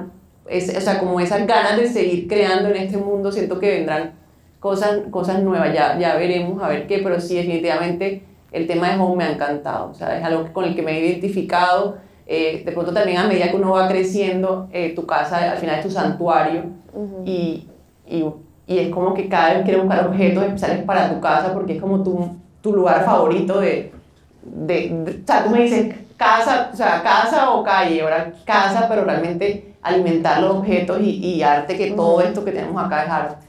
S4: es, o sea, como esas ganas de seguir creando en este mundo, siento que vendrán cosas, cosas nuevas, ya, ya veremos a ver qué, pero sí, definitivamente el tema de home me ha encantado, o sea, es algo con el que me he identificado. Eh, de pronto también a medida que uno va creciendo, eh, tu casa al final es tu santuario y, y, y, es como que cada vez quieres buscar objetos especiales para tu casa porque es como tu, tu lugar favorito de, de, o sea, tú me dices casa, o sea, casa o calle, ahora casa, pero realmente alimentar los objetos y, y arte, que todo esto que tenemos acá es arte.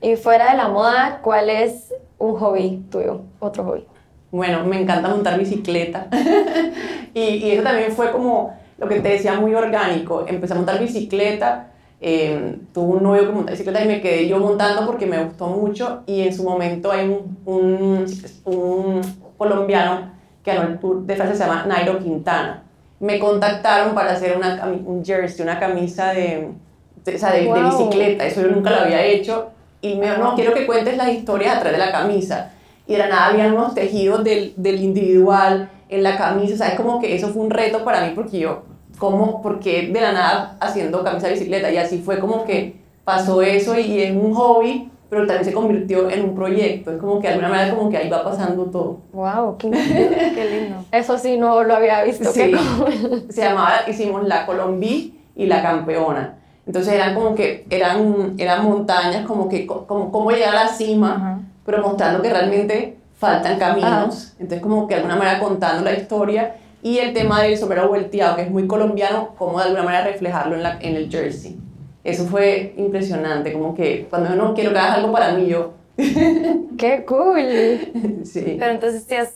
S1: Y fuera de la moda, ¿cuál es un hobby tuyo? Otro hobby.
S4: Bueno, me encanta montar bicicleta. y, y, eso también fue como lo que te decía, muy orgánico. Empecé a montar bicicleta. Eh, tuve un novio que montaba bicicleta y me quedé yo montando porque me gustó mucho. Y en su momento hay un, un, un colombiano que ganó el Tour de Francia, se llama Nairo Quintana. Me contactaron para hacer una, un jersey, una camisa de, de, o sea, de, de bicicleta. Eso yo nunca lo había hecho y me dijo, no, quiero que cuentes las historias atrás de la camisa. Y de la nada habían unos tejidos del, del individual en la camisa, o sea, es como que eso fue un reto para mí porque yo, ¿cómo? Porque de la nada haciendo camisa de bicicleta y así fue como que pasó eso y es un hobby, pero también se convirtió en un proyecto, es como que de alguna manera como que ahí va pasando todo.
S1: Wow, qué,
S3: qué lindo.
S1: Eso sí no lo había visto.
S4: Sí, se llamaba, hicimos la Colombí y la Campeona. Entonces eran como que, eran, eran montañas, como que, como, como llegar a la cima, Ajá. pero mostrando que realmente faltan caminos. Ajá. Entonces como que de alguna manera contando la historia y el tema del sombrero volteado, que es muy colombiano, como de alguna manera reflejarlo en, la, en el jersey. Eso fue impresionante, como que cuando yo no quiero que hagas algo para mí, yo...
S1: ¡Qué cool!
S4: sí.
S3: Pero entonces, tías,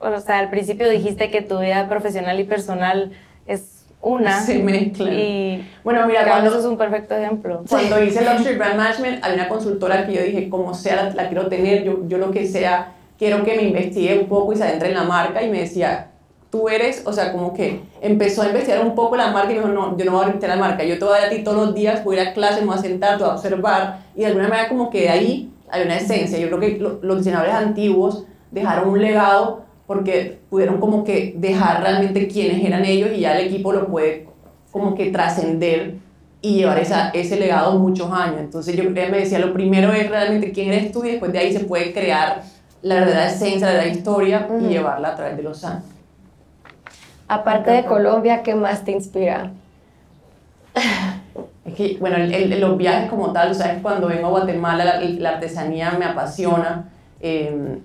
S3: o sea, al principio dijiste que tu vida profesional y personal es una.
S4: Se mezclan.
S3: Y
S4: bueno, mira,
S3: cuando, eso es un perfecto ejemplo.
S4: Cuando hice Luxury Brand Management, había una consultora que yo dije, como sea, la, la, quiero tener, yo, yo lo que sea, quiero que me investigue un poco y se adentre en la marca y me decía, tú eres, o sea, como que empezó a investigar un poco la marca y me dijo, no, yo no voy a investigar la marca, yo te voy a dar a ti todos los días, voy a ir a clase, me voy a sentar, te voy a observar y de alguna manera como que de ahí hay una esencia. Yo creo que lo, los diseñadores antiguos dejaron un legado porque pudieron como que dejar realmente quiénes eran ellos y ya el equipo lo puede como que trascender y llevar esa, ese legado muchos años. Entonces yo me decía, lo primero es realmente quién eres tú y después de ahí se puede crear la verdadera esencia, la verdadera historia uh -huh. y llevarla a través de los años.
S1: Aparte de Colombia, ¿qué más te inspira?
S4: Es que, bueno, el, el, los viajes como tal, ¿sabes? Cuando vengo a Guatemala, la, la artesanía me apasiona. Eh,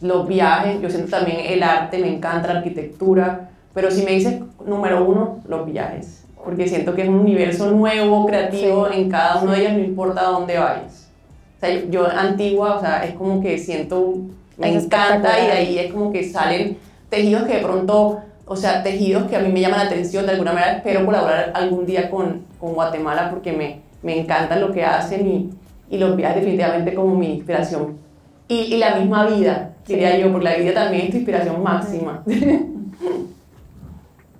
S4: los viajes, yo siento también el arte, me encanta la arquitectura, pero si me dices número uno, los viajes, porque siento que es un universo nuevo, creativo sí. en cada uno de ellos, no importa dónde vayas. O sea, yo, antigua, o sea, es como que siento, me es encanta y de ahí es como que salen tejidos que de pronto, o sea, tejidos que a mí me llaman la atención, de alguna manera espero colaborar algún día con, con Guatemala porque me, me encanta lo que hacen y, y los viajes definitivamente como mi inspiración. Y, y la misma vida, diría yo, porque la vida también es tu inspiración máxima.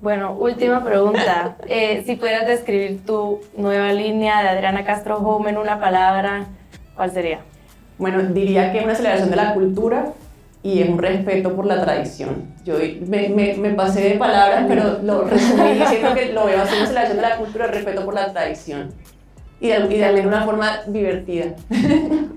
S3: Bueno, última pregunta. Eh, si pudieras describir tu nueva línea de Adriana Castro Home en una palabra, ¿cuál sería?
S4: Bueno, diría que es una celebración de la cultura y es un respeto por la tradición. Yo me, me, pasé de palabras, pero lo resumí diciendo que lo veo así, una celebración de la cultura y respeto por la tradición. Y de, y de una forma divertida.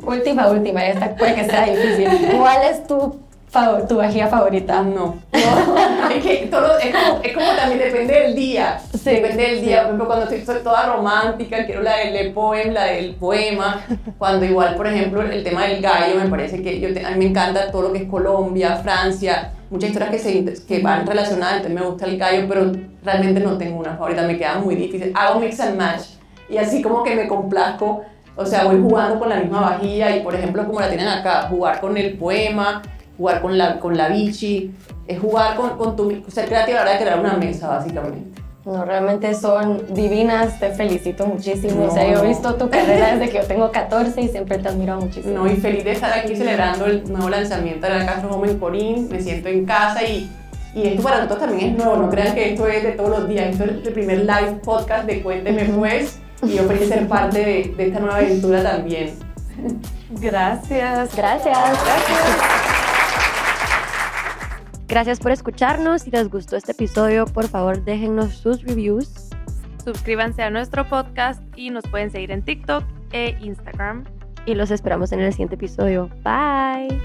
S1: Última, última, esta puede que sea difícil. ¿Cuál es tu favor, tu vajilla favorita?
S4: No. no. es que todo, es, como, es como también depende del día. Sí, depende del día. Sí. Por ejemplo, cuando estoy, toda romántica, quiero la del poem, la del poema. Cuando igual, por ejemplo, el tema del gallo, me parece que yo te, a mí me encanta todo lo que es Colombia, Francia, muchas historias que, se, que van relacionadas, entonces me gusta el gallo, pero realmente no tengo una favorita, me queda muy difícil. Hago mix and match y así como que me complazco, o sea, voy jugando con la misma vajilla y por ejemplo como la tienen acá, jugar con el poema, jugar con la, con la bichi, es jugar con, con tu, ser creativa a la hora de crear una mesa básicamente.
S1: No, realmente son divinas, te felicito muchísimo. No. O sea, yo he visto tu carrera desde que yo tengo 14 y siempre te admiro muchísimo.
S4: No, y feliz de estar aquí celebrando el nuevo lanzamiento de la Castro Home en Corín. Me siento en casa y, y esto para nosotros también es nuevo. No crean que esto es de todos los días. Esto es el primer live podcast de Cuénteme Pues y yo feliz de ser parte de, de esta nueva aventura también.
S5: Gracias.
S1: Gracias. Gracias. Gracias por escucharnos. Si les gustó este episodio, por favor déjennos sus reviews.
S5: Suscríbanse a nuestro podcast y nos pueden seguir en TikTok e Instagram.
S1: Y los esperamos en el siguiente episodio. Bye.